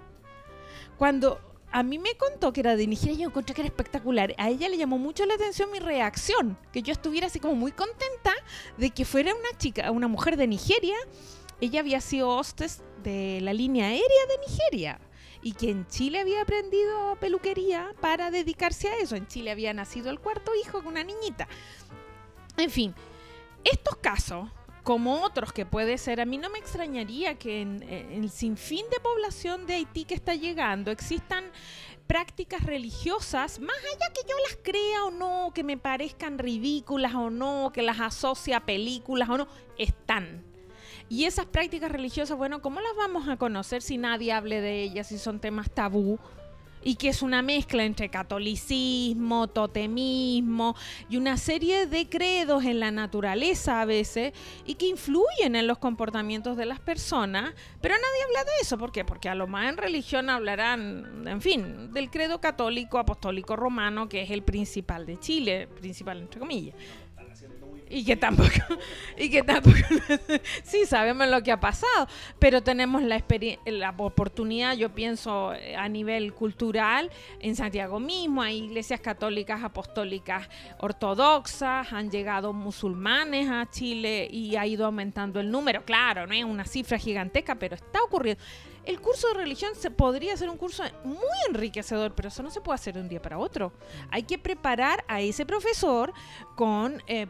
Cuando a mí me contó que era de Nigeria, yo encontré que era espectacular. A ella le llamó mucho la atención mi reacción, que yo estuviera así como muy contenta de que fuera una chica, una mujer de Nigeria. Ella había sido hostess de la línea aérea de Nigeria y que en Chile había aprendido peluquería para dedicarse a eso. En Chile había nacido el cuarto hijo con una niñita. En fin, estos casos, como otros que puede ser, a mí no me extrañaría que en, en el sinfín de población de Haití que está llegando existan prácticas religiosas, más allá que yo las crea o no, que me parezcan ridículas o no, que las asocie a películas o no, están. Y esas prácticas religiosas, bueno, ¿cómo las vamos a conocer si nadie hable de ellas, si son temas tabú? Y que es una mezcla entre catolicismo, totemismo y una serie de credos en la naturaleza a veces y que influyen en los comportamientos de las personas, pero nadie habla de eso. ¿Por qué? Porque a lo más en religión hablarán, en fin, del credo católico apostólico romano, que es el principal de Chile, principal entre comillas. Y que tampoco, y que tampoco, sí, sabemos lo que ha pasado, pero tenemos la, la oportunidad, yo pienso, eh, a nivel cultural, en Santiago mismo, hay iglesias católicas, apostólicas, ortodoxas, han llegado musulmanes a Chile y ha ido aumentando el número, claro, no es una cifra gigantesca, pero está ocurriendo. El curso de religión se podría ser un curso muy enriquecedor, pero eso no se puede hacer de un día para otro. Hay que preparar a ese profesor con eh,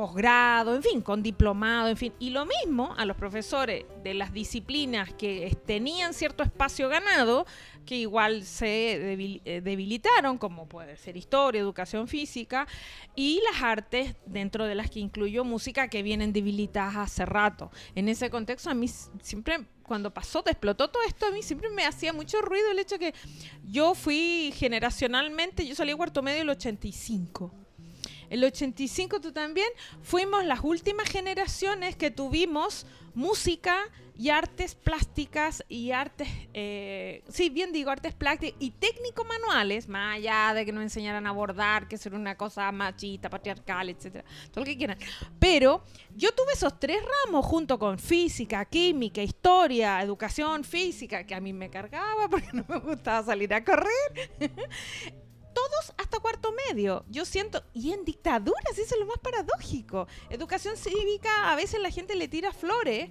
posgrado, en fin, con diplomado, en fin. Y lo mismo a los profesores de las disciplinas que tenían cierto espacio ganado, que igual se eh, debilitaron, como puede ser historia, educación física, y las artes, dentro de las que incluyo música, que vienen debilitadas hace rato. En ese contexto, a mí siempre, cuando pasó, te explotó todo esto, a mí siempre me hacía mucho ruido el hecho que yo fui generacionalmente, yo salí a cuarto medio el 85. El 85 tú también, fuimos las últimas generaciones que tuvimos música y artes plásticas y artes, eh, sí, bien digo, artes plásticas y técnicos manuales, más allá de que nos enseñaran a bordar, que ser una cosa machista, patriarcal, etcétera, todo lo que quieran. Pero yo tuve esos tres ramos junto con física, química, historia, educación física, que a mí me cargaba porque no me gustaba salir a correr. todos hasta cuarto medio. Yo siento, y en dictaduras, eso es lo más paradójico. Educación cívica, a veces la gente le tira flores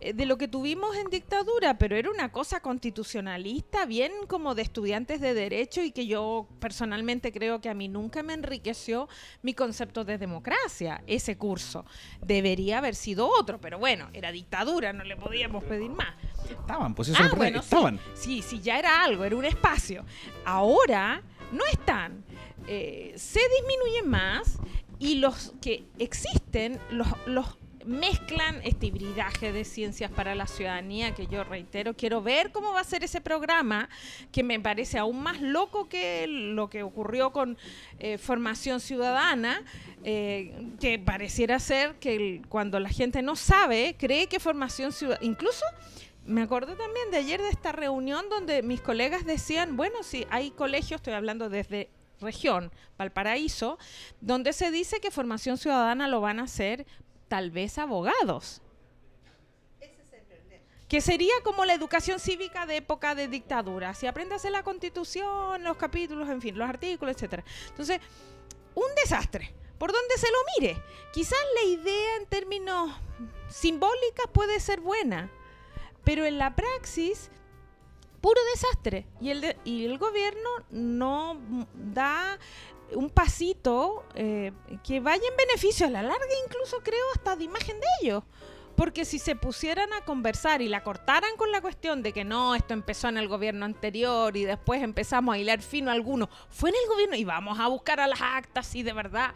eh, de lo que tuvimos en dictadura, pero era una cosa constitucionalista, bien como de estudiantes de derecho y que yo personalmente creo que a mí nunca me enriqueció mi concepto de democracia, ese curso. Debería haber sido otro, pero bueno, era dictadura, no le podíamos pedir más. Estaban, pues eso Ah, es bueno, estaban. Sí, sí, ya era algo, era un espacio. Ahora no están. Eh, se disminuyen más y los que existen los, los mezclan este hibridaje de ciencias para la ciudadanía que yo reitero quiero ver cómo va a ser ese programa que me parece aún más loco que lo que ocurrió con eh, formación ciudadana eh, que pareciera ser que cuando la gente no sabe cree que formación ciudadana incluso me acuerdo también de ayer de esta reunión donde mis colegas decían, bueno, si hay colegios, estoy hablando desde región, Valparaíso, donde se dice que formación ciudadana lo van a hacer tal vez abogados. Que sería como la educación cívica de época de dictadura. Si aprendas la constitución, los capítulos, en fin, los artículos, etcétera. Entonces, un desastre. Por donde se lo mire. Quizás la idea en términos simbólicas puede ser buena, pero en la praxis, puro desastre. Y el, de- y el gobierno no da un pasito eh, que vaya en beneficio a la larga, incluso creo hasta de imagen de ellos. Porque si se pusieran a conversar y la cortaran con la cuestión de que no, esto empezó en el gobierno anterior y después empezamos a hilar fino a algunos, fue en el gobierno y vamos a buscar a las actas y de verdad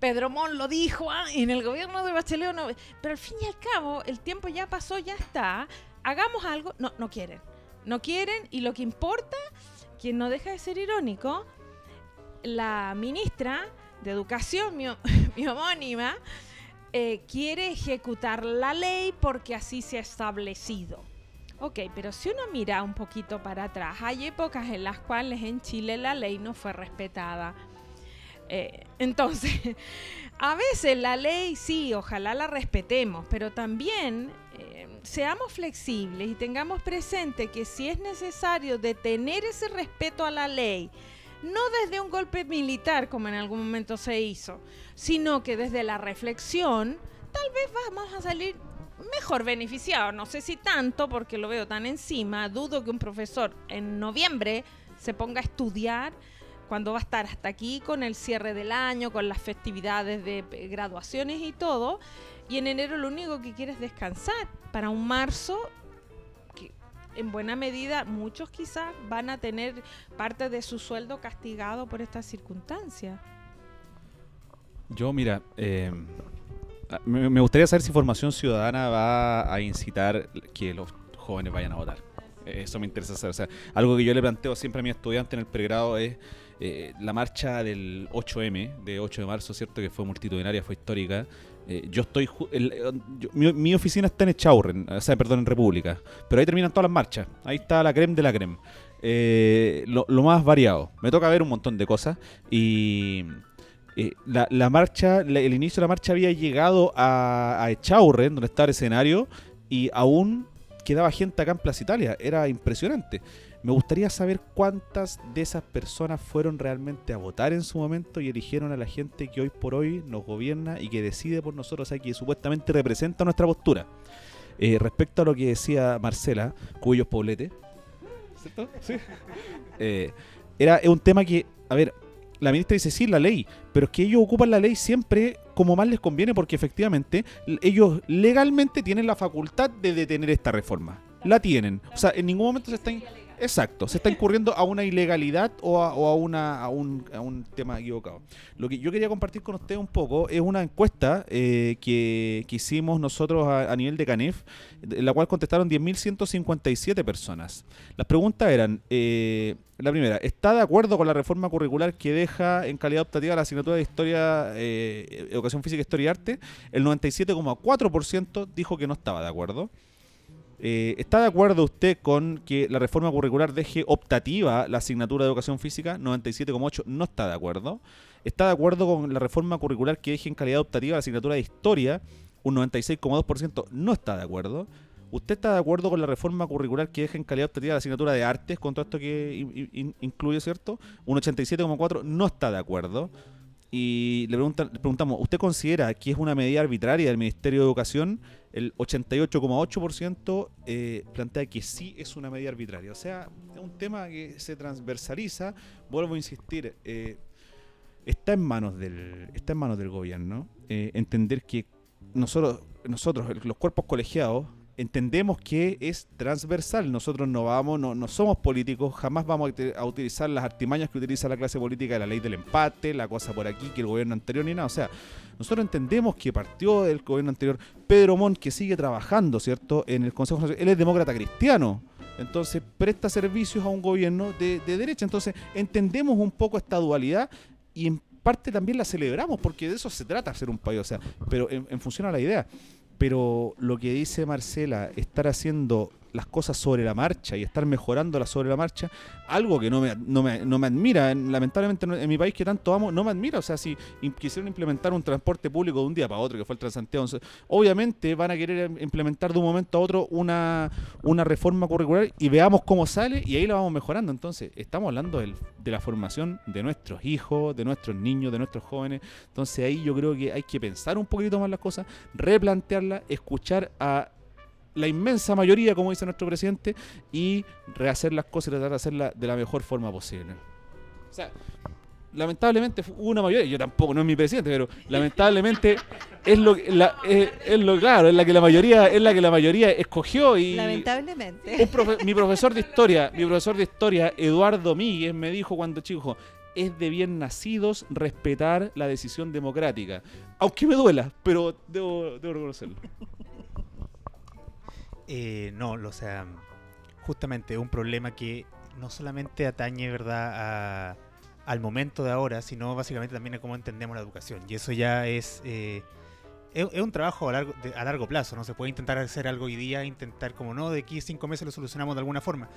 Pedro Mon lo dijo, ah, en el gobierno de Bachelet no. Pero al fin y al cabo, el tiempo ya pasó, ya está. Hagamos algo. No, no quieren. No quieren y lo que importa, que no deja de ser irónico, la ministra de Educación, mi, mi homónima, eh, quiere ejecutar la ley porque así se ha establecido. Ok, pero si uno mira un poquito para atrás, hay épocas en las cuales en Chile la ley no fue respetada. Eh, entonces, a veces la ley sí, ojalá la respetemos, pero también eh, seamos flexibles y tengamos presente que si es necesario detener ese respeto a la ley, no desde un golpe militar como en algún momento se hizo, sino que desde la reflexión, tal vez vamos a salir mejor beneficiados. No sé si tanto, porque lo veo tan encima. Dudo que un profesor en noviembre se ponga a estudiar cuando va a estar hasta aquí con el cierre del año, con las festividades de graduaciones y todo. Y en enero lo único que quiere es descansar para un marzo que en buena medida muchos quizás van a tener parte de su sueldo castigado por estas circunstancias. Yo, mira, eh, a- me, gustaría saber si Formación Ciudadana va a incitar que los jóvenes vayan a votar. Eh, Eso me interesa saber. Algo que yo le planteo siempre a mis estudiantes en el pregrado es eh, la marcha del 8M, de 8 de marzo, ¿cierto? Que fue multitudinaria, fue histórica. Eh, yo estoy. el- eh, mi, oficina está en Echaurren, o sea, perdón, en República. Pero ahí terminan todas las marchas. Ahí está la creme de la creme. Eh, lo, más variado. Me toca ver un montón de cosas. Y. la, marcha, el inicio de la marcha había llegado a, a Echaurren, donde estaba el escenario, y aún quedaba gente acá en Plaza Italia. Era impresionante. Me gustaría saber cuántas de esas personas fueron realmente a votar en su momento y eligieron a la gente que hoy por hoy nos gobierna y que decide por nosotros, o sea, que supuestamente representa nuestra postura. Eh, respecto a lo que decía Marcela, Cuyos Poblete, ¿cierto? Sí. Eh, era un tema que, a ver, la ministra dice sí, la ley, pero es que ellos ocupan la ley siempre como más les conviene porque efectivamente ellos legalmente tienen la facultad de detener esta reforma. La tienen. O sea, en ningún momento se está... Exacto, se está incurriendo a una ilegalidad o a, o a una, un, tema equivocado. Lo que yo quería compartir con ustedes un poco es una encuesta eh, que, hicimos nosotros a, a nivel de CANEF, en la cual contestaron 10.157 personas. Las preguntas eran, eh, la primera, ¿está de acuerdo con la reforma curricular que deja en calidad optativa la asignatura de Historia, eh, Educación Física, Historia y Arte? El 97,4% dijo que no estaba de acuerdo. Eh, ¿Está de acuerdo usted con que la reforma curricular deje optativa la asignatura de educación física? 97,8 no está de acuerdo. ¿Está de acuerdo con la reforma curricular que deje en calidad optativa la asignatura de historia? Un 96,2% no está de acuerdo. ¿Usted está de acuerdo con la reforma curricular que deja en calidad optativa la asignatura de artes con todo esto que in- in- incluye, cierto? Un 87,4% no está de acuerdo. Y le, preguntamos, ¿usted considera que es una medida arbitraria del Ministerio de Educación? El 88,8% eh, plantea que sí es una medida arbitraria. O sea, es un tema que se transversaliza. Vuelvo a insistir, eh, está en manos del, está en manos del gobierno eh, entender que nosotros, nosotros, los cuerpos colegiados, entendemos que es transversal. Nosotros no vamos, no, somos políticos, jamás vamos a, uti- a utilizar las artimañas que utiliza la clase política la ley del empate, la cosa por aquí, que el gobierno anterior ni nada. O sea, nosotros entendemos que partió del gobierno anterior Pedro Montt, que sigue trabajando, ¿cierto?, en el Consejo Nacional. Él es demócrata cristiano. Entonces, presta servicios a un gobierno de, de derecha. Entonces, entendemos un poco esta dualidad y en parte también la celebramos, porque de eso se trata ser un país. O sea, pero en, en función a la idea. Pero lo que dice Marcela, estar haciendo las cosas sobre la marcha y estar mejorándolas sobre la marcha, algo que no me, no me, no me admira, en- lamentablemente en mi país que tanto amo, no me admira, o sea, si quisieron implementar un transporte público de un día para otro, que fue el Transantiago, obviamente van a querer im- implementar de un momento a otro una, una reforma curricular y veamos cómo sale y ahí la vamos mejorando. Entonces, estamos hablando del- de la formación de nuestros hijos, de nuestros niños, de nuestros jóvenes. Entonces ahí yo creo que hay que pensar un poquito más las cosas, replantearlas, escuchar a la inmensa mayoría, como dice nuestro presidente, y rehacer las cosas y tratar de hacerlas de la mejor forma posible. O sea, lamentablemente hubo una mayoría, yo tampoco, no es mi presidente, pero lamentablemente es lo la, es, es lo claro, es la que la mayoría, es la que la mayoría escogió y Lamentablemente. profe- mi profesor de historia, mi profesor de historia, Eduardo Míguez, me dijo cuando chico, es de bien nacidos respetar la decisión democrática. Aunque me duela, pero debo, debo reconocerlo. Eh, no, o sea, justamente un problema que no solamente atañe, ¿verdad?, a- al momento de ahora, sino básicamente también a cómo entendemos la educación. Y eso ya es, eh, es, es un trabajo a largo, de- a largo plazo, ¿no? Se puede intentar hacer algo hoy día, intentar como no, de aquí a cinco meses lo solucionamos de alguna forma.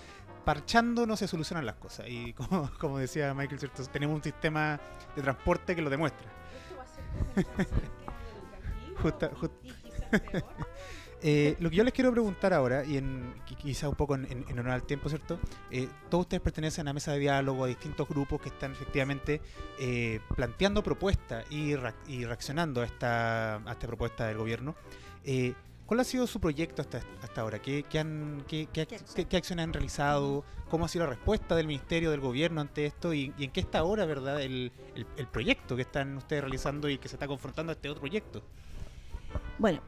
Parchando no se solucionan las cosas. Y como, como decía Michael, ¿cierto? tenemos un sistema de transporte que lo demuestra. Justa- just- Eh, lo que yo les quiero preguntar ahora, y en, qui- quizá un poco en, en- en honor al tiempo, ¿cierto? Eh, todos ustedes pertenecen a mesa de diálogo, a distintos grupos que están efectivamente eh, planteando propuestas y, reac- y reaccionando a esta, a esta propuesta del gobierno. Eh, ¿Cuál ha sido su proyecto hasta, hasta ahora? ¿Qué, qué han, qué, qué, ac- ¿Qué acción? qué- qué acciones han realizado? ¿Cómo ha sido la respuesta del Ministerio, del Gobierno ante esto? ¿Y, y en qué está ahora, verdad, el, el- el proyecto que están ustedes realizando y que se está confrontando a este otro proyecto? Bueno,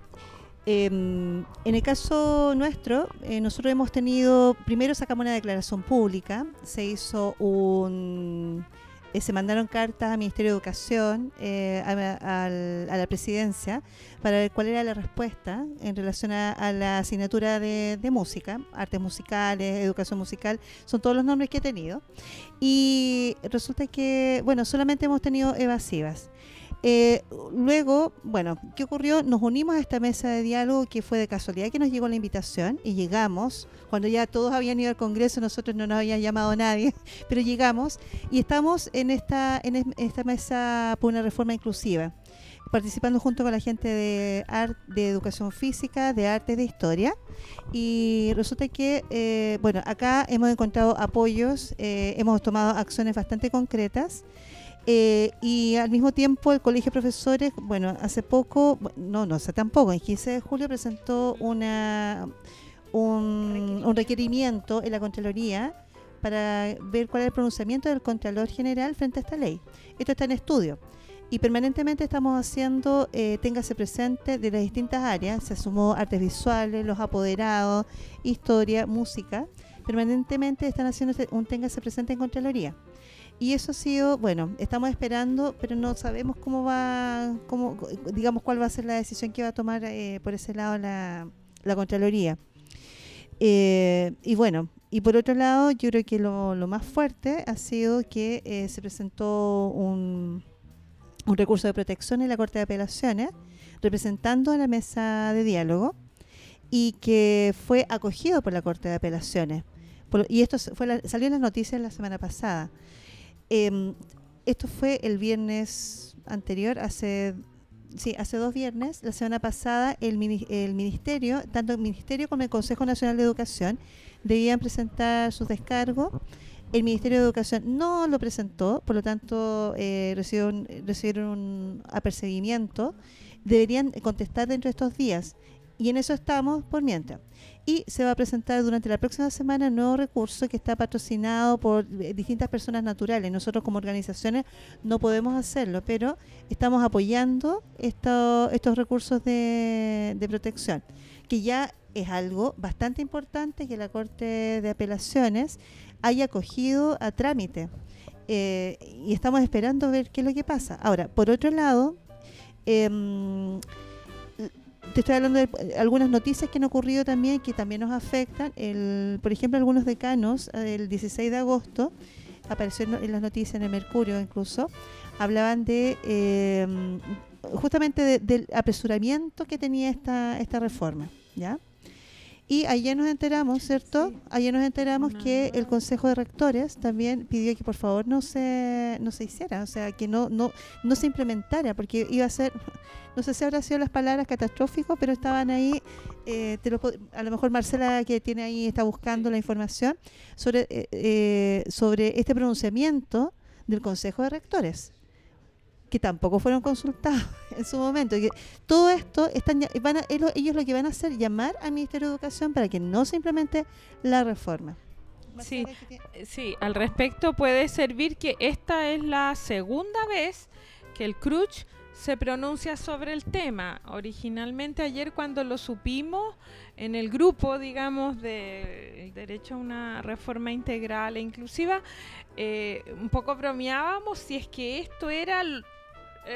em, en el caso nuestro, eh, nosotros hemos tenido, primero sacamos una declaración pública, se hizo un, eh, se mandaron cartas al Ministerio de Educación, eh, a, a la presidencia, para ver cuál era la respuesta en relación a, a la asignatura de, de música, artes musicales, educación musical, son todos los nombres que he tenido. Y resulta que, bueno, solamente hemos tenido evasivas. Eh, luego, bueno, ¿qué ocurrió? Nos unimos a esta mesa de diálogo que fue de casualidad que nos llegó la invitación y llegamos, cuando ya todos habían ido al Congreso, nosotros no nos habían llamado nadie, pero llegamos y estamos en esta, en es- esta mesa por una reforma inclusiva, participando junto con la gente de, art, de educación física, de arte, de historia. Y resulta que, eh, bueno, acá hemos encontrado apoyos, eh, hemos tomado acciones bastante concretas. Eh, y al mismo tiempo el Colegio de Profesores, bueno, hace poco, no, no hace tampoco, en 15 de julio presentó una un, requerimiento en la Contraloría para ver cuál es el pronunciamiento del Contralor General frente a esta ley. Esto está en estudio. Y permanentemente estamos haciendo, eh, téngase presente, de las distintas áreas, se sumó artes visuales, los apoderados, historia, música, permanentemente están haciendo un téngase presente en Contraloría. Y eso ha sido, bueno, estamos esperando, pero no sabemos cómo va, cómo, digamos, cuál va a ser la decisión que va a tomar eh, por ese lado la, la Contraloría. Eh, y bueno, y por otro lado, yo creo que lo, lo más fuerte ha sido que eh, se presentó un, un recurso de protección en la Corte de Apelaciones, representando a la mesa de diálogo, y que fue acogido por la Corte de Apelaciones. Por- y esto fue la- salió en las noticias la semana pasada. Em, esto fue el viernes anterior, hace sí, hace dos viernes. La semana pasada el, el ministerio, tanto el ministerio como el Consejo Nacional de Educación, debían presentar sus descargos. El Ministerio de Educación no lo presentó, por lo tanto eh, recibieron, recibieron un apercibimiento. Deberían contestar dentro de estos días. Y en eso estamos por mientras. Y se va a presentar durante la próxima semana un nuevo recurso que está patrocinado por eh, distintas personas naturales. Nosotros como organizaciones no podemos hacerlo, pero estamos apoyando esto- estos recursos de, de protección, que ya es algo bastante importante que la Corte de Apelaciones haya acogido a trámite. Eh, y estamos esperando ver qué es lo que pasa. Ahora, por otro lado, em, te estoy hablando de eh, algunas noticias que han ocurrido también que también nos afectan. El, por ejemplo, algunos decanos, eh, el 16 de agosto, apareció en, las noticias en el Mercurio incluso, hablaban de eh, justamente de- del apresuramiento que tenía esta, esta reforma. ¿ya? Y ayer nos enteramos, ¿cierto? Sí. Ayer nos enteramos que el Consejo de Rectores también pidió que por favor no se, no se hiciera, o sea, que no, no, no se implementara, porque iba a ser, no sé si habrá sido las palabras catastrófico, pero estaban ahí, eh, te lo a lo mejor Marcela que tiene ahí, está buscando la información sobre, eh, eh, sobre este pronunciamiento del Consejo de Rectores que tampoco fueron consultados en su momento. y que todo esto están, ya- van a- ellos, ellos lo que van a hacer llamar al Ministerio de Educación para que no se implemente la reforma. Sí. Marcela, ¿qué tiene? Sí, al respecto puede servir que esta es la segunda vez que el CRUCH se pronuncia sobre el tema. Originalmente ayer cuando lo supimos en el grupo, digamos, de derecho a una reforma integral e inclusiva, eh, un poco bromeábamos si es que esto era eh,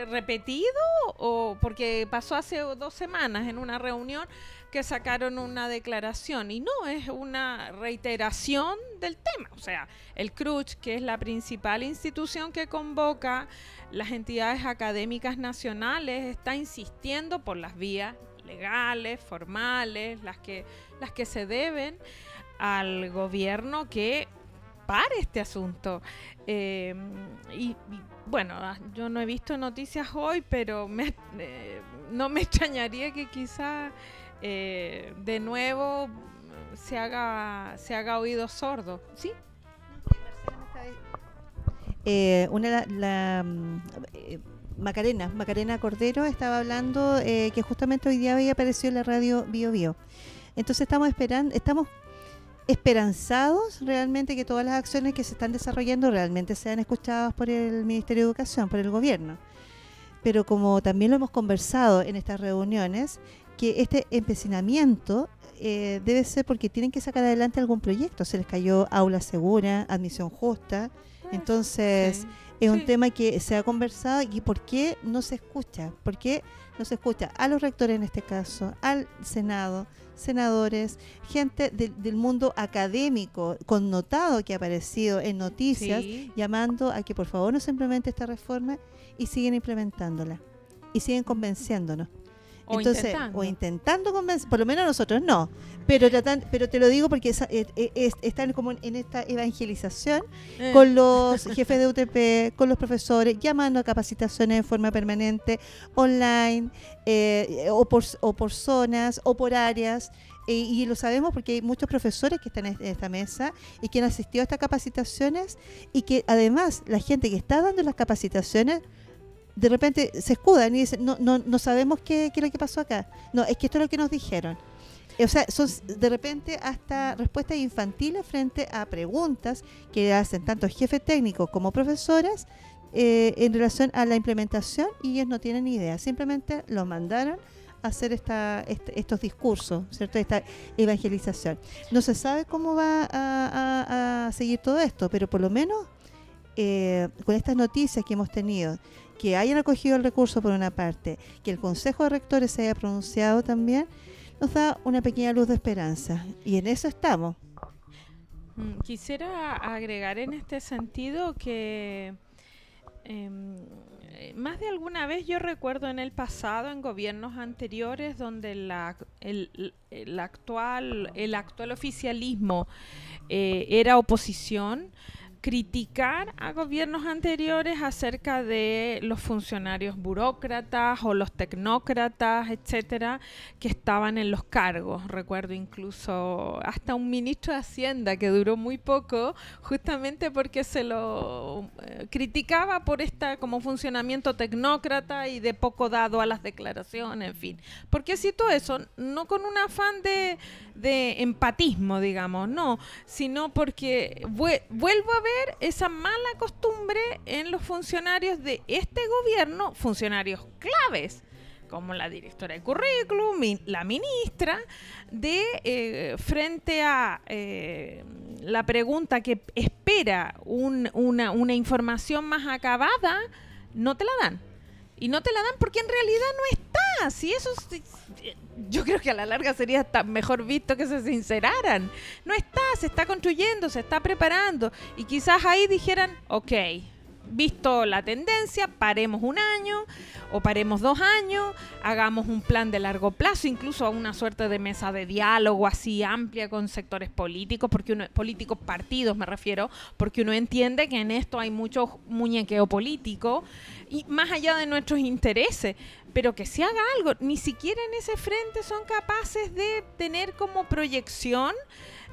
repetido o porque pasó hace dos semanas en una reunión que sacaron una declaración y no es una reiteración del tema. O sea, el CRUCH, que es la principal institución que convoca las entidades académicas nacionales, está insistiendo por las vías legales, formales, las que, las que se deben al gobierno que pare este asunto. Eh, y, bueno, ah, yo no he visto noticias hoy, pero me- eh, no me extrañaría que quizá eh, de nuevo se haga, se haga oído sordo. ¿Sí? Eh, una la, la, mm, Macarena, Macarena Cordero estaba hablando eh, que justamente hoy día había aparecido en la radio Bio Bio. Entonces estamos esperando, estamos esperanzados realmente que todas las acciones que se están desarrollando realmente sean escuchadas por el Ministerio de Educación, por el gobierno. Pero como también lo hemos conversado en estas reuniones, que este empecinamiento eh, debe ser porque tienen que sacar adelante algún proyecto. Se les cayó aula segura, admisión justa. Entonces, Sí. es un Sí. tema que se ha conversado y por qué no se escucha. ¿Por qué no se escucha a los rectores en este caso, al Senado, senadores, gente del- del mundo académico connotado que ha aparecido en noticias Sí. llamando a que por favor no se implemente esta reforma y siguen implementándola y siguen convenciéndonos. O Entonces, intentando. o intentando convencer, por lo menos nosotros no, pero tratan, pero te lo digo porque eh, eh, es- están como en esta evangelización Eh, con los jefes de UTP, con los profesores, llamando a capacitaciones de forma permanente, online, eh, o, por, o por zonas, o por áreas. y lo sabemos porque hay muchos profesores que están en esta mesa y que han asistido a estas capacitaciones y que además la gente que está dando las capacitaciones de repente se escudan y dicen, no, no, no sabemos qué, qué es lo que pasó acá. No, es que esto es lo que nos dijeron. O sea, son de repente hasta respuestas infantiles frente a preguntas que hacen tanto jefes técnicos como profesoras eh, en relación a la implementación y ellos no tienen ni idea. Simplemente lo mandaron hacer esta, este- estos discursos, ¿cierto? Esta evangelización. No se sabe cómo va a, a- a seguir todo esto, pero por lo menos eh, con estas noticias que hemos tenido, que hayan acogido el recurso por una parte, que el Consejo de Rectores se haya pronunciado también, nos da una pequeña luz de esperanza. Y en eso estamos. Mm, Quisiera agregar en este sentido que eh, más de alguna vez yo recuerdo en el pasado, en gobiernos anteriores, donde la, el, el actual, el actual oficialismo eh, era oposición, criticar a gobiernos anteriores acerca de los funcionarios burócratas o los tecnócratas, etcétera, que estaban en los cargos. Recuerdo incluso hasta un ministro de Hacienda que duró muy poco, justamente porque se lo eh, criticaba por esta como funcionamiento tecnócrata y de poco dado a las declaraciones, en fin. Porque cito eso, no con un afán de, de empatismo, digamos, no, sino porque vue- vuelvo a ver esa mala costumbre en los funcionarios de este gobierno, funcionarios claves como la directora de currículum, la ministra, de eh, frente a eh, la pregunta que espera un- una, una información más acabada, no te la dan. Y no te la dan porque en realidad no está. Si eso sí- yo creo que a la larga sería hasta mejor visto que se sinceraran. No está, se está construyendo, se está preparando. Y quizás ahí dijeran, ok, visto la tendencia, paremos un año o paremos dos años, hagamos un plan de largo plazo, incluso a una suerte de mesa de diálogo así amplia con sectores políticos, porque uno, políticos partidos me refiero, porque uno entiende que en esto hay mucho muñequeo político y más allá de nuestros intereses, pero que se haga algo, ni siquiera en ese frente son capaces de tener como proyección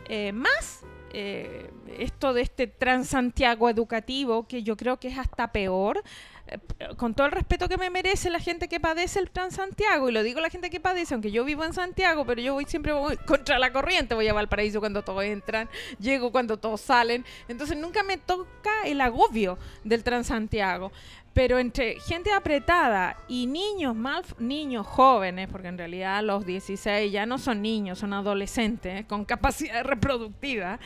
eh, más eh, esto de este Transantiago educativo, que yo creo que es hasta peor, eh, con todo el respeto que me merece la gente que padece el Transantiago, y lo digo la gente que padece, aunque yo vivo en Santiago, pero yo voy siempre voy contra la corriente, voy a Valparaíso cuando todos entran, llego cuando todos salen, entonces nunca me toca el agobio del Transantiago. Pero entre gente apretada y niños mal, niños jóvenes, porque en realidad los 16 ya no son niños, son adolescentes con capacidad reproductiva,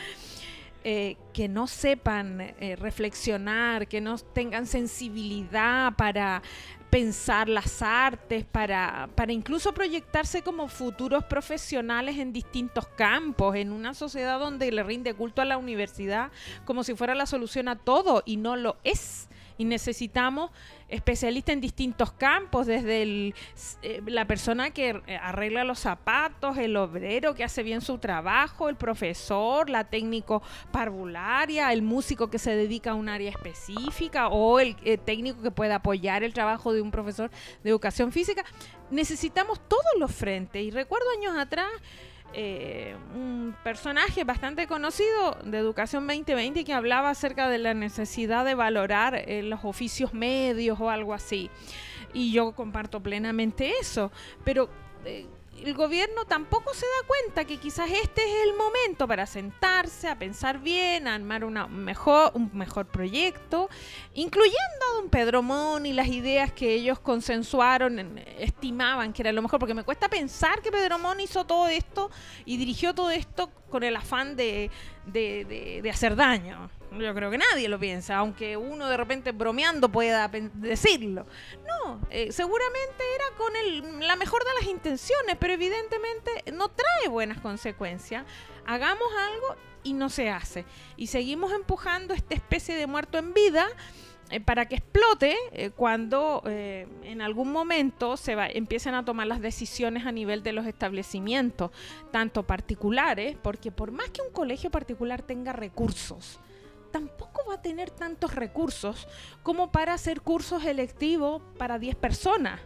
eh, que no sepan eh, reflexionar, que no tengan sensibilidad para pensar las artes, para, para incluso proyectarse como futuros profesionales en distintos campos, en una sociedad donde le rinde culto a la universidad como si fuera la solución a todo y no lo es y necesitamos especialistas en distintos campos, desde el, eh, la persona que eh, arregla los zapatos, el obrero que hace bien su trabajo, el profesor, la técnico parvularia, el músico que se dedica a un área específica o el eh, técnico que puede apoyar el trabajo de un profesor de educación física. Necesitamos todos los frentes y recuerdo años atrás eh, un personaje bastante conocido de Educación 2020 que hablaba acerca de la necesidad de valorar eh, los oficios medios o algo así. Y yo comparto plenamente eso, pero eh, el gobierno tampoco se da cuenta que quizás este es el momento para sentarse, a pensar bien, a armar una mejor, un mejor proyecto, incluyendo a don Pedro Mon y las ideas que ellos consensuaron, en- estimaban que era lo mejor, porque me cuesta pensar que Pedro Mon hizo todo esto y dirigió todo esto con el afán de, de- de- de hacer daño. Yo creo que nadie lo piensa, aunque uno de repente bromeando pueda decirlo. No, eh, seguramente era con el- la mejor de las intenciones, pero evidentemente no trae buenas consecuencias. Hagamos algo y no se hace. Y seguimos empujando esta especie de muerto en vida eh, para que explote eh, cuando eh, en algún momento se va, empiecen a tomar las decisiones a nivel de los establecimientos, tanto particulares, porque por más que un colegio particular tenga recursos, tampoco va a tener tantos recursos como para hacer cursos electivos para 10 personas.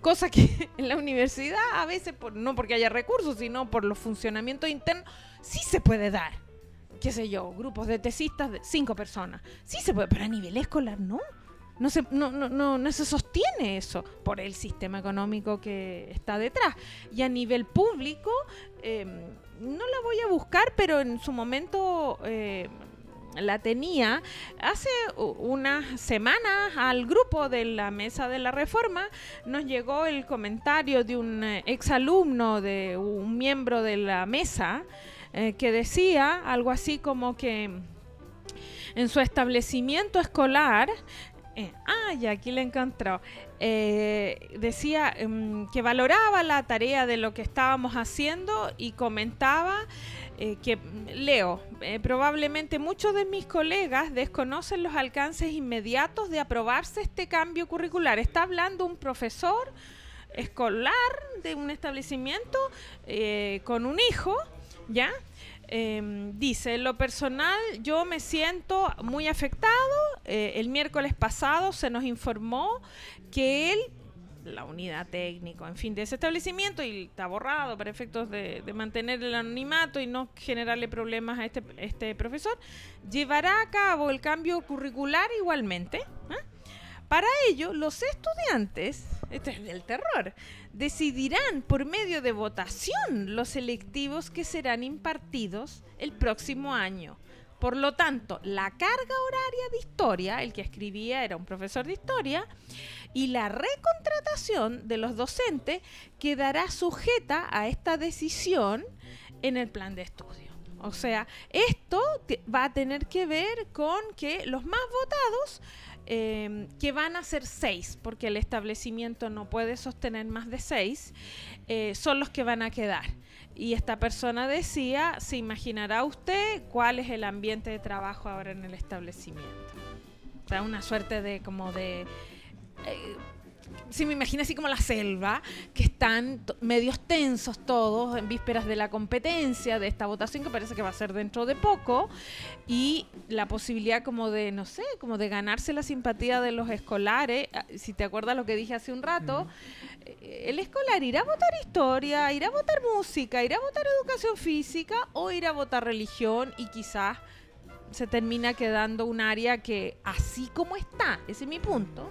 Cosa que en la universidad a veces, por, no porque haya recursos, sino por los funcionamientos internos, sí se puede dar. Qué sé yo, grupos de tesistas de 5 personas. Sí se puede, pero a nivel escolar no. No se, no, no, no, se sostiene eso por el sistema económico que está detrás. Y a nivel público, eh, no la voy a buscar, pero en su momento eh, la tenía hace unas semanas al grupo de la mesa de la reforma nos llegó el comentario de un eh, exalumno de un miembro de la mesa eh, que decía algo así como que en su establecimiento escolar eh, ah, aquí le encontró. Eh, decía em, que valoraba la tarea de lo que estábamos haciendo y comentaba eh, que, mm, leo, eh, probablemente muchos de mis colegas desconocen los alcances inmediatos de aprobarse este cambio curricular. Está hablando un profesor escolar de un establecimiento con un hijo, ¿ya? Em, dice, en lo personal yo me siento muy afectado. Eh, el miércoles pasado se nos informó que él, la unidad técnico, en fin, de ese establecimiento, y está borrado para efectos de, mantener el anonimato y no generarle problemas a este, este profesor, llevará a cabo el cambio curricular igualmente. ¿eh? Para ello, los estudiantes, este es el terror, decidirán por medio de votación los selectivos que serán impartidos el próximo año. Por lo tanto, la carga horaria de historia, el que escribía era un profesor de historia, y la recontratación de los docentes quedará sujeta a esta decisión en el plan de estudio. O sea, esto va a tener que ver con que los más votados eh, que van a ser seis, porque el establecimiento no puede sostener más de seis, eh, son los que van a quedar. Y esta persona decía, se imaginará usted cuál es el ambiente de trabajo ahora en el establecimiento. O sea, una suerte de como de... eh, si me imagino así como la selva, que están medios tensos todos en vísperas de la competencia, de esta votación que parece que va a ser dentro de poco, y la posibilidad como de, no sé, como de ganarse la simpatía de los escolares. Ah, Si te acuerdas lo que dije hace un rato, eh, el escolar irá a votar historia, irá a votar música, irá a votar educación física o irá a votar religión y quizás se termina quedando un área que así como está, ese es mi punto,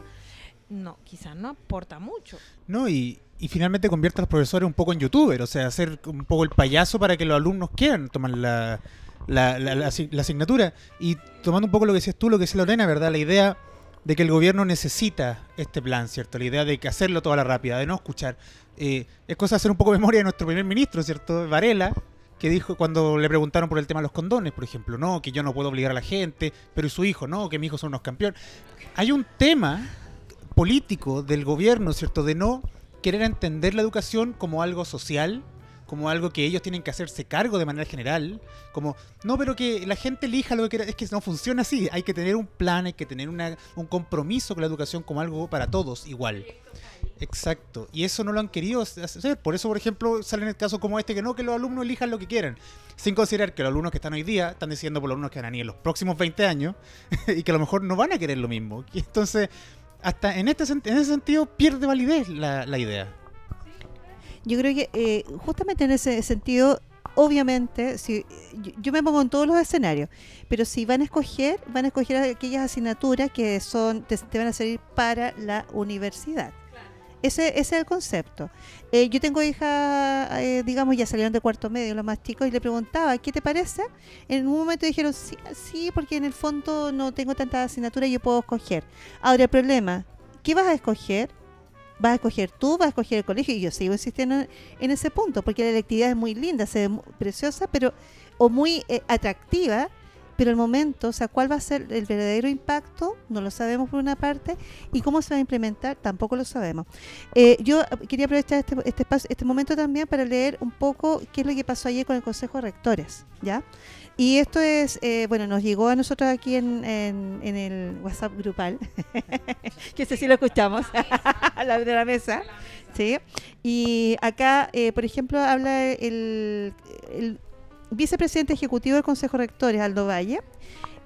no, quizás no aporta mucho. No, y, y finalmente convierte a los profesores un poco en youtuber, o sea, hacer un poco el payaso para que los alumnos quieran tomar la, la, la- la asi- la asignatura. Y tomando un poco lo que decías tú, lo que decía Lorena, ¿verdad? La idea de que el gobierno necesita este plan, ¿cierto? La idea de que hacerlo toda la rápida, de no escuchar. Eh, es cosa de hacer un poco de memoria de nuestro primer ministro, ¿cierto? Varela, que dijo cuando le preguntaron por el tema de los condones, por ejemplo, no, que yo no puedo obligar a la gente, pero y su hijo, no, que mi hijo son unos campeones. Hay un tema político del gobierno, ¿cierto? De no querer entender la educación como algo social, como algo que ellos tienen que hacerse cargo de manera general, como, no, pero que la gente elija lo que quiera, es que no funciona así, hay que tener un plan, hay que tener una, un compromiso con la educación como algo para todos igual. Exacto, y eso no lo han querido hacer, por eso, por ejemplo, salen el caso como este, que no, que los alumnos elijan lo que quieran, sin considerar que los alumnos que están hoy día están diciendo por los alumnos que van a ir en los próximos 20 años y que a lo mejor no van a querer lo mismo. Entonces, hasta en, este, en ese sentido pierde validez la, la idea. Yo creo que eh, justamente en ese sentido, obviamente, si yo, me pongo en todos los escenarios, pero si van a escoger, van a escoger aquellas asignaturas que son te van a servir para la universidad. Ese, es el concepto. Eh, yo tengo hijas, eh, digamos, ya salieron de cuarto medio, los más chicos, y le preguntaba, ¿qué te parece? En un momento dijeron, sí, sí, porque en el fondo no tengo tantas asignaturas y yo puedo escoger. Ahora, el problema, ¿qué vas a escoger? ¿Vas a escoger tú? ¿Vas a escoger el colegio? Y yo sigo insistiendo en, ese punto, porque la electividad es muy linda, se ve preciosa, pero o muy eh, atractiva, pero el momento, o sea, cuál va a ser el verdadero impacto, no lo sabemos por una parte, y cómo se va a implementar, tampoco lo sabemos. Eh, yo quería aprovechar este, este, espacio- este momento también para leer un poco qué es lo que pasó ayer con el Consejo de Rectores, ¿ya? Y esto es, eh, bueno, nos llegó a nosotros aquí en, el WhatsApp grupal, que ese sí lo escuchamos, a la de la mesa, ¿sí? Y acá, eh, por ejemplo, habla el vicepresidente ejecutivo del Consejo de Rectores, Aldo Valle,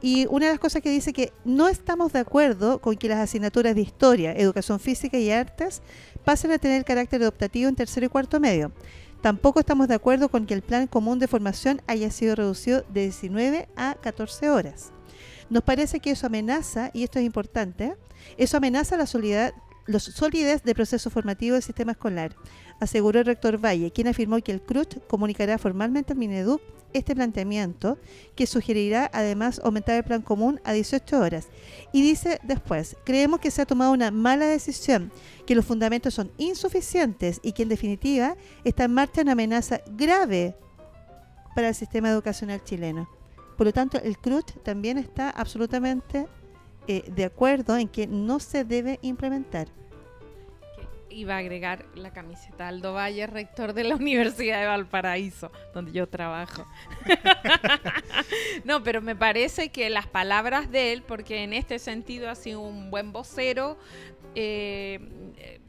y una de las cosas que dice que no estamos de acuerdo con que las asignaturas de historia, educación física y artes pasen a tener carácter adoptativo en tercero y cuarto medio. Tampoco estamos de acuerdo con que el plan común de formación haya sido reducido de 19 a 14 horas. Nos parece que eso amenaza, y esto es importante, eso amenaza la solidez, la solidez del proceso formativo del sistema escolar. Aseguró el rector Valle, quien afirmó que el CRUT comunicará formalmente al Mineduc este planteamiento, que sugerirá además aumentar el plan común a 18 horas. Y dice después, creemos que se ha tomado una mala decisión, que los fundamentos son insuficientes y que en definitiva está en marcha una amenaza grave para el sistema educacional chileno. Por lo tanto, el CRUT también está absolutamente eh, de acuerdo en que no se debe implementar. Iba a agregar la camiseta Aldo Valle, rector de la Universidad de Valparaíso, donde yo trabajo. no, pero me parece que las palabras de él, porque en este sentido ha sido un buen vocero, eh,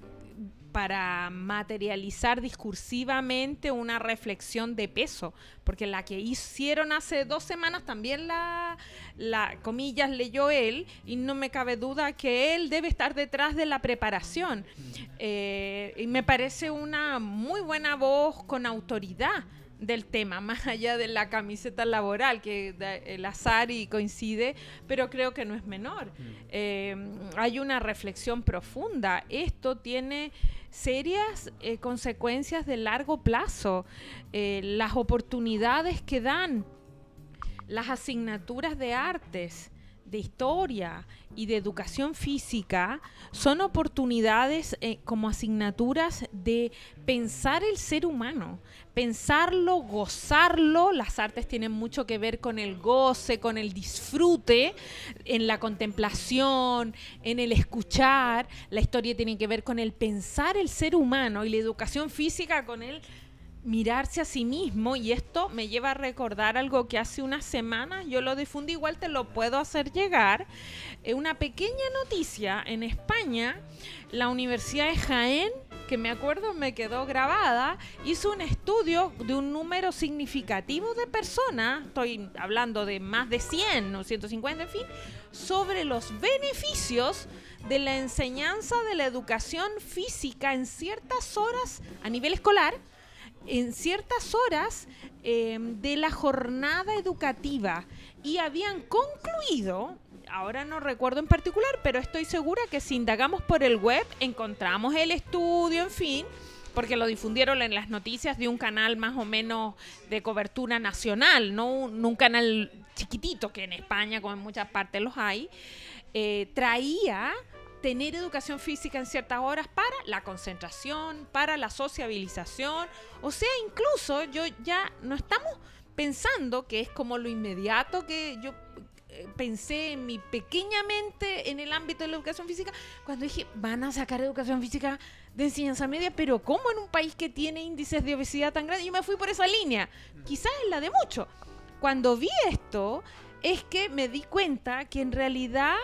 para materializar discursivamente una reflexión de peso, porque la que hicieron hace dos semanas también la, la, comillas, leyó él, y no me cabe duda que él debe estar detrás de la preparación. Eh, y me parece una muy buena voz con autoridad del tema, más allá de la camiseta laboral, que el azar y coincide, pero creo que no es menor. Eh, hay una reflexión profunda. Esto tiene serias eh, consecuencias de largo plazo. Eh, las oportunidades que dan las asignaturas de artes, de historia y de educación física son oportunidades eh, como asignaturas de pensar el ser humano, pensarlo, gozarlo. Las artes tienen mucho que ver con el goce, con el disfrute, en la contemplación, en el escuchar. La historia tiene que ver con el pensar el ser humano y la educación física con el mirarse a sí mismo y esto me lleva a recordar algo que hace unas semanas yo lo difundí, igual te lo puedo hacer llegar, eh, una pequeña noticia en España, la Universidad de Jaén, que me acuerdo me quedó grabada, hizo un estudio de un número significativo de personas, estoy hablando de más de 100 o 150, en fin, sobre los beneficios de la enseñanza de la educación física en ciertas horas a nivel escolar, en ciertas horas em, de la jornada educativa. Y habían concluido, ahora no recuerdo en particular, pero estoy segura que si indagamos por el web encontramos el estudio, en fin, porque lo difundieron en las noticias de un canal más o menos de cobertura nacional, no un, canal chiquitito que en España, como en muchas partes los hay, eh, traía tener educación física en ciertas horas para la concentración, para la sociabilización, o sea, incluso yo ya no estamos pensando que es como lo inmediato que yo eh, pensé en mi pequeña mente en el ámbito de la educación física cuando dije, van a sacar educación física de enseñanza media, pero ¿cómo en un país que tiene índices de obesidad tan grandes? Yo me fui por esa línea, quizás es la de mucho. Cuando vi esto, es que me di cuenta que en realidad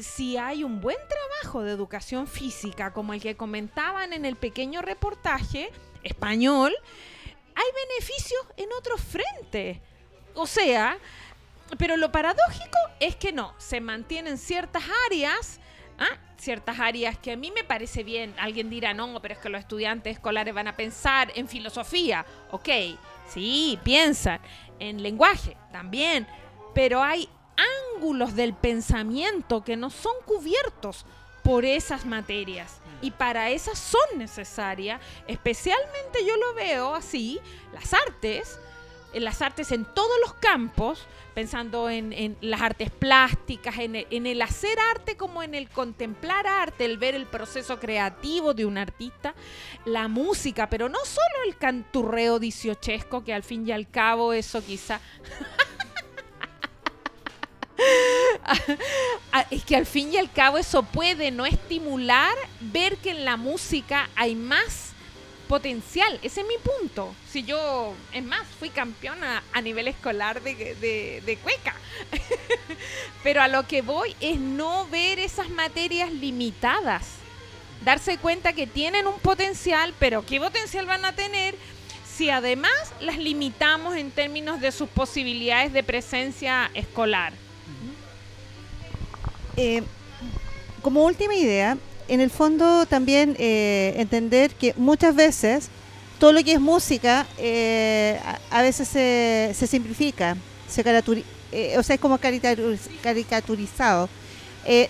si hay un buen trabajo de educación física, como el que comentaban en el pequeño reportaje español, hay beneficios en otros frentes. O sea, pero lo paradójico es que no, se mantienen ciertas áreas, ¿ah? ciertas áreas que a mí me parece bien. Alguien dirá, no, pero es que los estudiantes escolares van a pensar en filosofía. Ok, sí, piensan. En lenguaje, también. Pero hay ángulos del pensamiento que no son cubiertos por esas materias. Y para esas son necesarias, especialmente yo lo veo así, las artes, en las artes en todos los campos, pensando en, las artes plásticas, en el, hacer arte como en el contemplar arte, el ver el proceso creativo de un artista, la música, pero no solo el canturreo diciochesco, que al fin y al cabo eso quizá es que al fin y al cabo eso puede no estimular ver que en la música hay más potencial. Ese es mi punto. Si yo, es más, fui campeona a nivel escolar de, de cueca. Pero a lo que voy es no ver esas materias limitadas. Darse cuenta que tienen un potencial, pero ¿qué potencial van a tener? si además las limitamos en términos de sus posibilidades de presencia escolar. Eh, como última idea, en el fondo también eh, entender que muchas veces todo lo que es música eh, a, veces se, simplifica, se o sea, es como caricaturizado.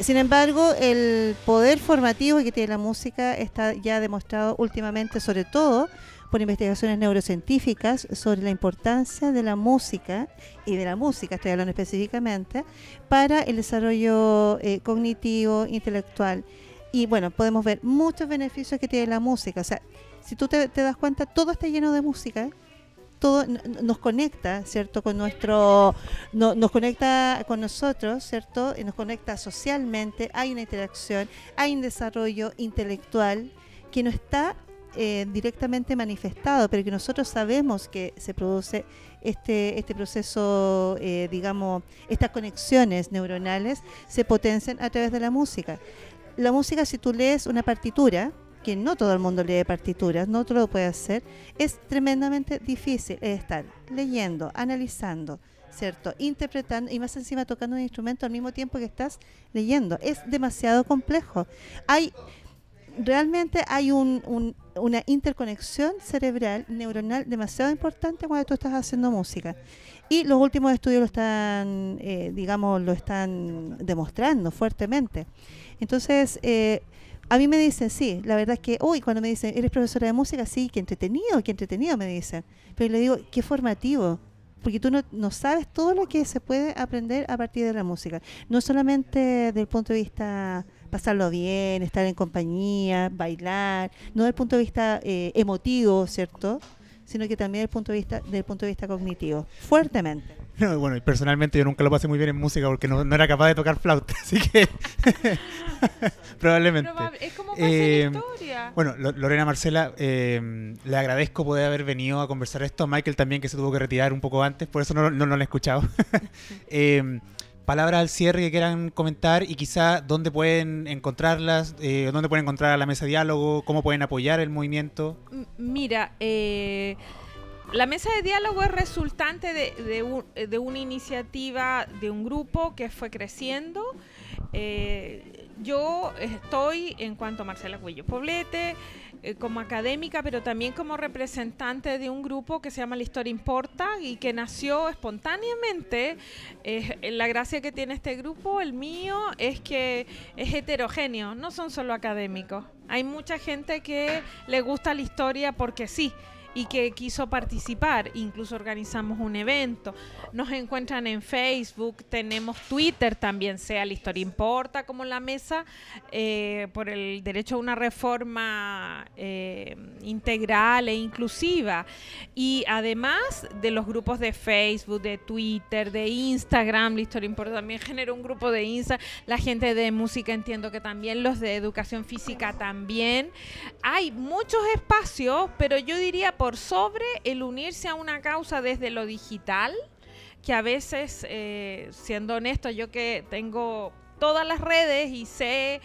Sin embargo, el poder formativo que tiene la música está ya demostrado últimamente, sobre todo por investigaciones neurocientíficas sobre la importancia de la música y de la música, estoy hablando específicamente, para el desarrollo eh, cognitivo, intelectual. Y bueno, podemos ver muchos beneficios que tiene la música. O sea, si tú te, das cuenta, todo está lleno de música. Todo nos conecta, ¿cierto? Con nuestro, nos conecta con nosotros, ¿cierto? Y nos conecta socialmente, hay una interacción, hay un desarrollo intelectual que no está eh, directamente manifestado, pero que nosotros sabemos que se produce este, este proceso, eh, digamos, estas conexiones neuronales se potencian a través de la música. La música, si tú lees una partitura, que no todo el mundo lee partituras, no todo lo puede hacer, es tremendamente difícil estar leyendo, analizando, ¿cierto? Interpretando y más encima tocando un instrumento al mismo tiempo que estás leyendo. Es demasiado complejo. Hay realmente hay un, una interconexión cerebral, neuronal, demasiado importante cuando tú estás haciendo música. Y los últimos estudios lo están, eh, digamos, lo están demostrando fuertemente. Entonces, eh, a mí me dicen, sí, la verdad es que, uy, cuando me dicen, ¿eres profesora de música? Sí, qué entretenido, qué entretenido, me dicen. Pero le digo, qué formativo, porque tú no, no sabes todo lo que se puede aprender a partir de la música. No solamente desde el punto de vista pasarlo bien, estar en compañía, bailar, no desde el punto de vista eh, emotivo, ¿cierto? Sino que también desde el punto de vista, desde el punto de vista cognitivo, fuertemente. bueno, y personalmente yo nunca lo pasé muy bien en música porque no, era capaz de tocar flauta, así que probablemente. es como eh, historia. Bueno, Lorena Marcela, eh, le agradezco poder haber venido a conversar esto. Michael también, que se tuvo que retirar un poco antes, por eso no, no, lo he escuchado. eh, palabras al cierre que quieran comentar y quizá dónde pueden encontrarlas, eh, dónde pueden encontrar a la mesa de diálogo, cómo pueden apoyar el movimiento. Mira, eh, la mesa de diálogo es resultante de, una iniciativa de un grupo que fue creciendo. Eh, yo estoy, en cuanto a Marcela Cuello Poblete, eh, como académica, pero también como representante de un grupo que se llama La Historia Importa y que nació espontáneamente. la gracia que tiene este grupo, el mío, es que es heterogéneo, no son solo académicos. Hay mucha gente que le gusta la historia porque sí y que quiso participar. Incluso organizamos un evento. Nos encuentran en Facebook, tenemos Twitter también, sea la historia importa como la mesa, eh, por el derecho a una reforma eh, integral e inclusiva. Y además de los grupos de Facebook, de Twitter, de Instagram, la historia importa también generó un grupo de Insta, la gente de música entiendo que también, los de educación física también. Hay muchos espacios, pero yo diría por sobre el unirse a una causa desde lo digital, que a veces, eh, siendo honesto, yo que tengo todas las redes y sé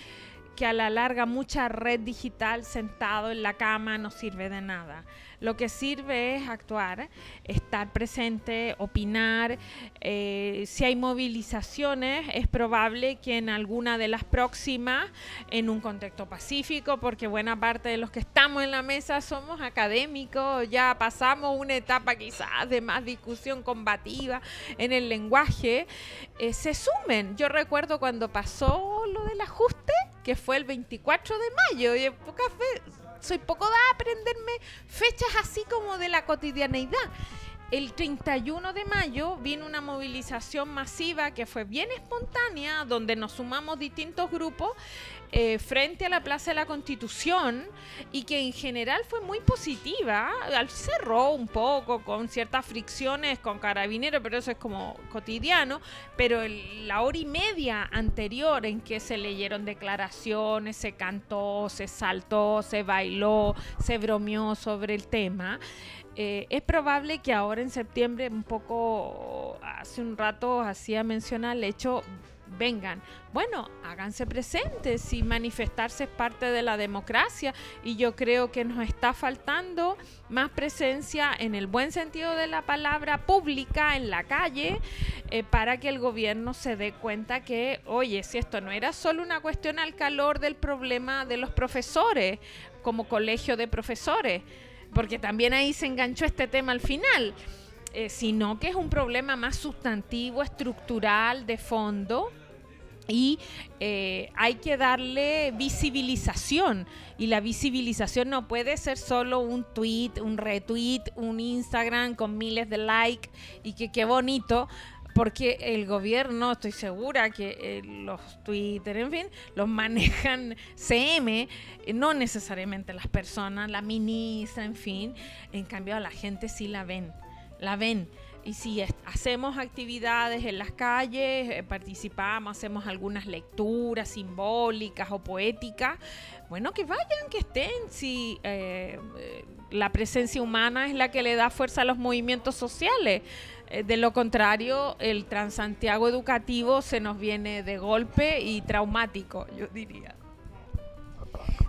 que a la larga mucha red digital sentado en la cama no sirve de nada. Lo que sirve es actuar, estar presente, opinar. Eh, si hay movilizaciones, es probable que en alguna de las próximas, en un contexto pacífico, porque buena parte de los que estamos en la mesa somos académicos, ya pasamos una etapa quizás de más discusión combativa en el lenguaje, eh, se sumen. Yo recuerdo cuando pasó lo del ajuste, que fue el 24 de mayo, y en pocas veces soy poco da a aprenderme fechas así como de la cotidianeidad. El 31 de mayo vino una movilización masiva que fue bien espontánea, donde nos sumamos distintos grupos eh, frente a la Plaza de la Constitución y que en general fue muy positiva. Cerró un poco con ciertas fricciones con carabineros, pero eso es como cotidiano. Pero la hora y media anterior en que se leyeron declaraciones, se cantó, se saltó, se bailó, se bromeó sobre el tema. Eh, es probable que ahora en septiembre, un poco hace un rato hacía mención al hecho vengan. Bueno, háganse presentes y manifestarse es parte de la democracia y yo creo que nos está faltando más presencia en el buen sentido de la palabra pública en la calle eh, para que el gobierno se dé cuenta que, oye, si esto no era solo una cuestión al calor del problema de los profesores como colegio de profesores, porque también ahí se enganchó este tema al final. Eh, sino que es un problema más sustantivo, estructural, de fondo, y eh, hay que darle visibilización y la visibilización no puede ser solo un tweet, un retweet, un Instagram con miles de likes y que qué bonito porque el gobierno, estoy segura que eh, los Twitter, en fin, los manejan CM, eh, no necesariamente las personas, la ministra, en fin, en cambio la gente sí la ven, la ven. Y si hacemos actividades en las calles, eh, participamos, hacemos algunas lecturas simbólicas o poéticas, bueno, que vayan, que estén. Si eh, eh, la presencia humana es la que le da fuerza a los movimientos sociales. de lo contrario, el Transantiago educativo se nos viene de golpe y traumático, yo diría.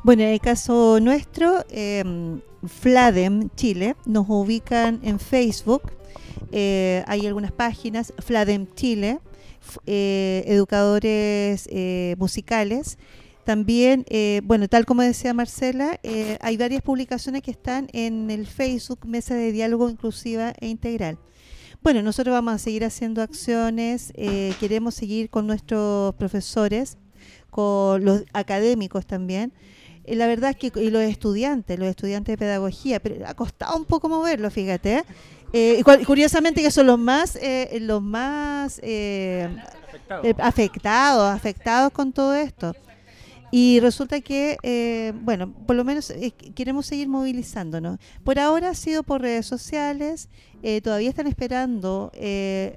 Bueno, en el caso nuestro, em, Fladem Chile, nos ubican en Facebook eh, hay algunas páginas, Fladem Chile, eh, educadores eh, musicales. También, bueno, tal como decía Marcela, hay varias publicaciones que están en el Facebook Mesa de Diálogo Inclusiva e Integral. Bueno, nosotros vamos a seguir haciendo acciones, queremos seguir con nuestros profesores, con los académicos también. la verdad es que y los estudiantes, los estudiantes de pedagogía, pero ha costado un poco moverlo, fíjate. Eh, curiosamente que son los más, eh, los más eh, afectados, afectados con todo esto. Y resulta que, bueno, por lo menos queremos seguir movilizándonos. Por ahora ha sido por redes sociales, todavía están esperando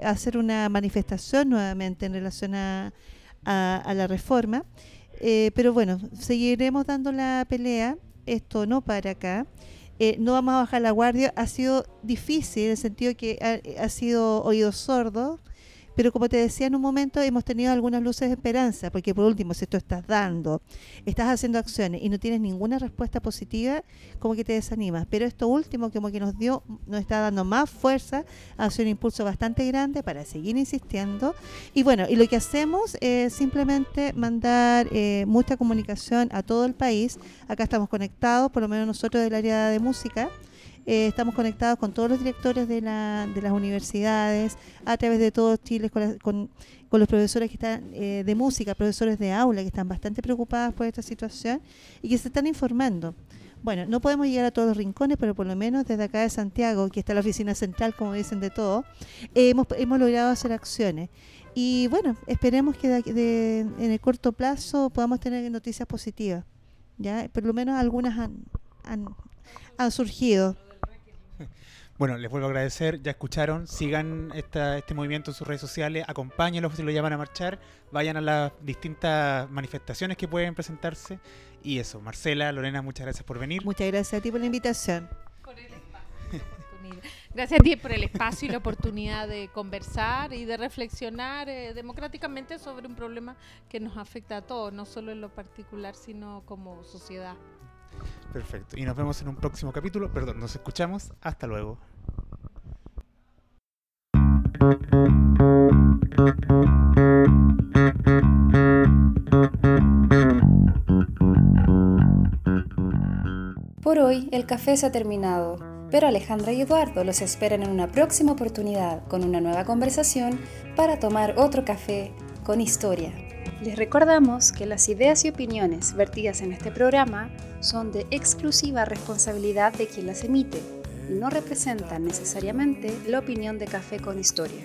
hacer una manifestación nuevamente en relación a, a la reforma. pero bueno, seguiremos dando la pelea, esto no para acá. Eh, no vamos a bajar la guardia. Ha sido difícil en el sentido que ha, ha sido oído sordo pero como te decía en un momento, hemos tenido algunas luces de esperanza, porque por último, si tú estás dando, estás haciendo acciones y no tienes ninguna respuesta positiva, como que te desanimas. Pero esto último, como que nos dio, nos está dando más fuerza, ha sido un impulso bastante grande para seguir insistiendo. Y bueno, y lo que hacemos es simplemente mandar eh, mucha comunicación a todo el país. Acá estamos conectados, por lo menos nosotros del área de música. Eh, estamos conectados con todos los directores de, la, de, las universidades, a través de todo Chile, con, con, los profesores que están eh, de música, profesores de aula, que están bastante preocupados por esta situación y que se están informando. Bueno, no podemos llegar a todos los rincones, pero por lo menos desde acá de Santiago, que está la oficina central, como dicen de todo, hemos, hemos logrado hacer acciones. Y bueno, esperemos que de, en el corto plazo podamos tener noticias positivas. ya Por lo menos algunas han, han surgido. Bueno, les vuelvo a agradecer, ya escucharon, sigan esta, este movimiento en sus redes sociales, acompáñenlos si lo llaman a marchar, vayan a las distintas manifestaciones que pueden presentarse. Y eso, Marcela, Lorena, muchas gracias por venir. Muchas gracias a ti por la invitación. Gracias a ti por el espacio y la oportunidad de conversar y de reflexionar eh, democráticamente sobre un problema que nos afecta a todos, no solo en lo particular, sino como sociedad. Perfecto. Y nos vemos en un próximo capítulo. Perdón, nos escuchamos. Hasta luego. Por hoy el café se ha terminado, pero Alejandra y Eduardo los esperan en una próxima oportunidad con una nueva conversación para tomar otro café con historia. Les recordamos que las ideas y opiniones vertidas en este programa son de exclusiva responsabilidad de quien las emite no representan necesariamente la opinión de Café con Historia.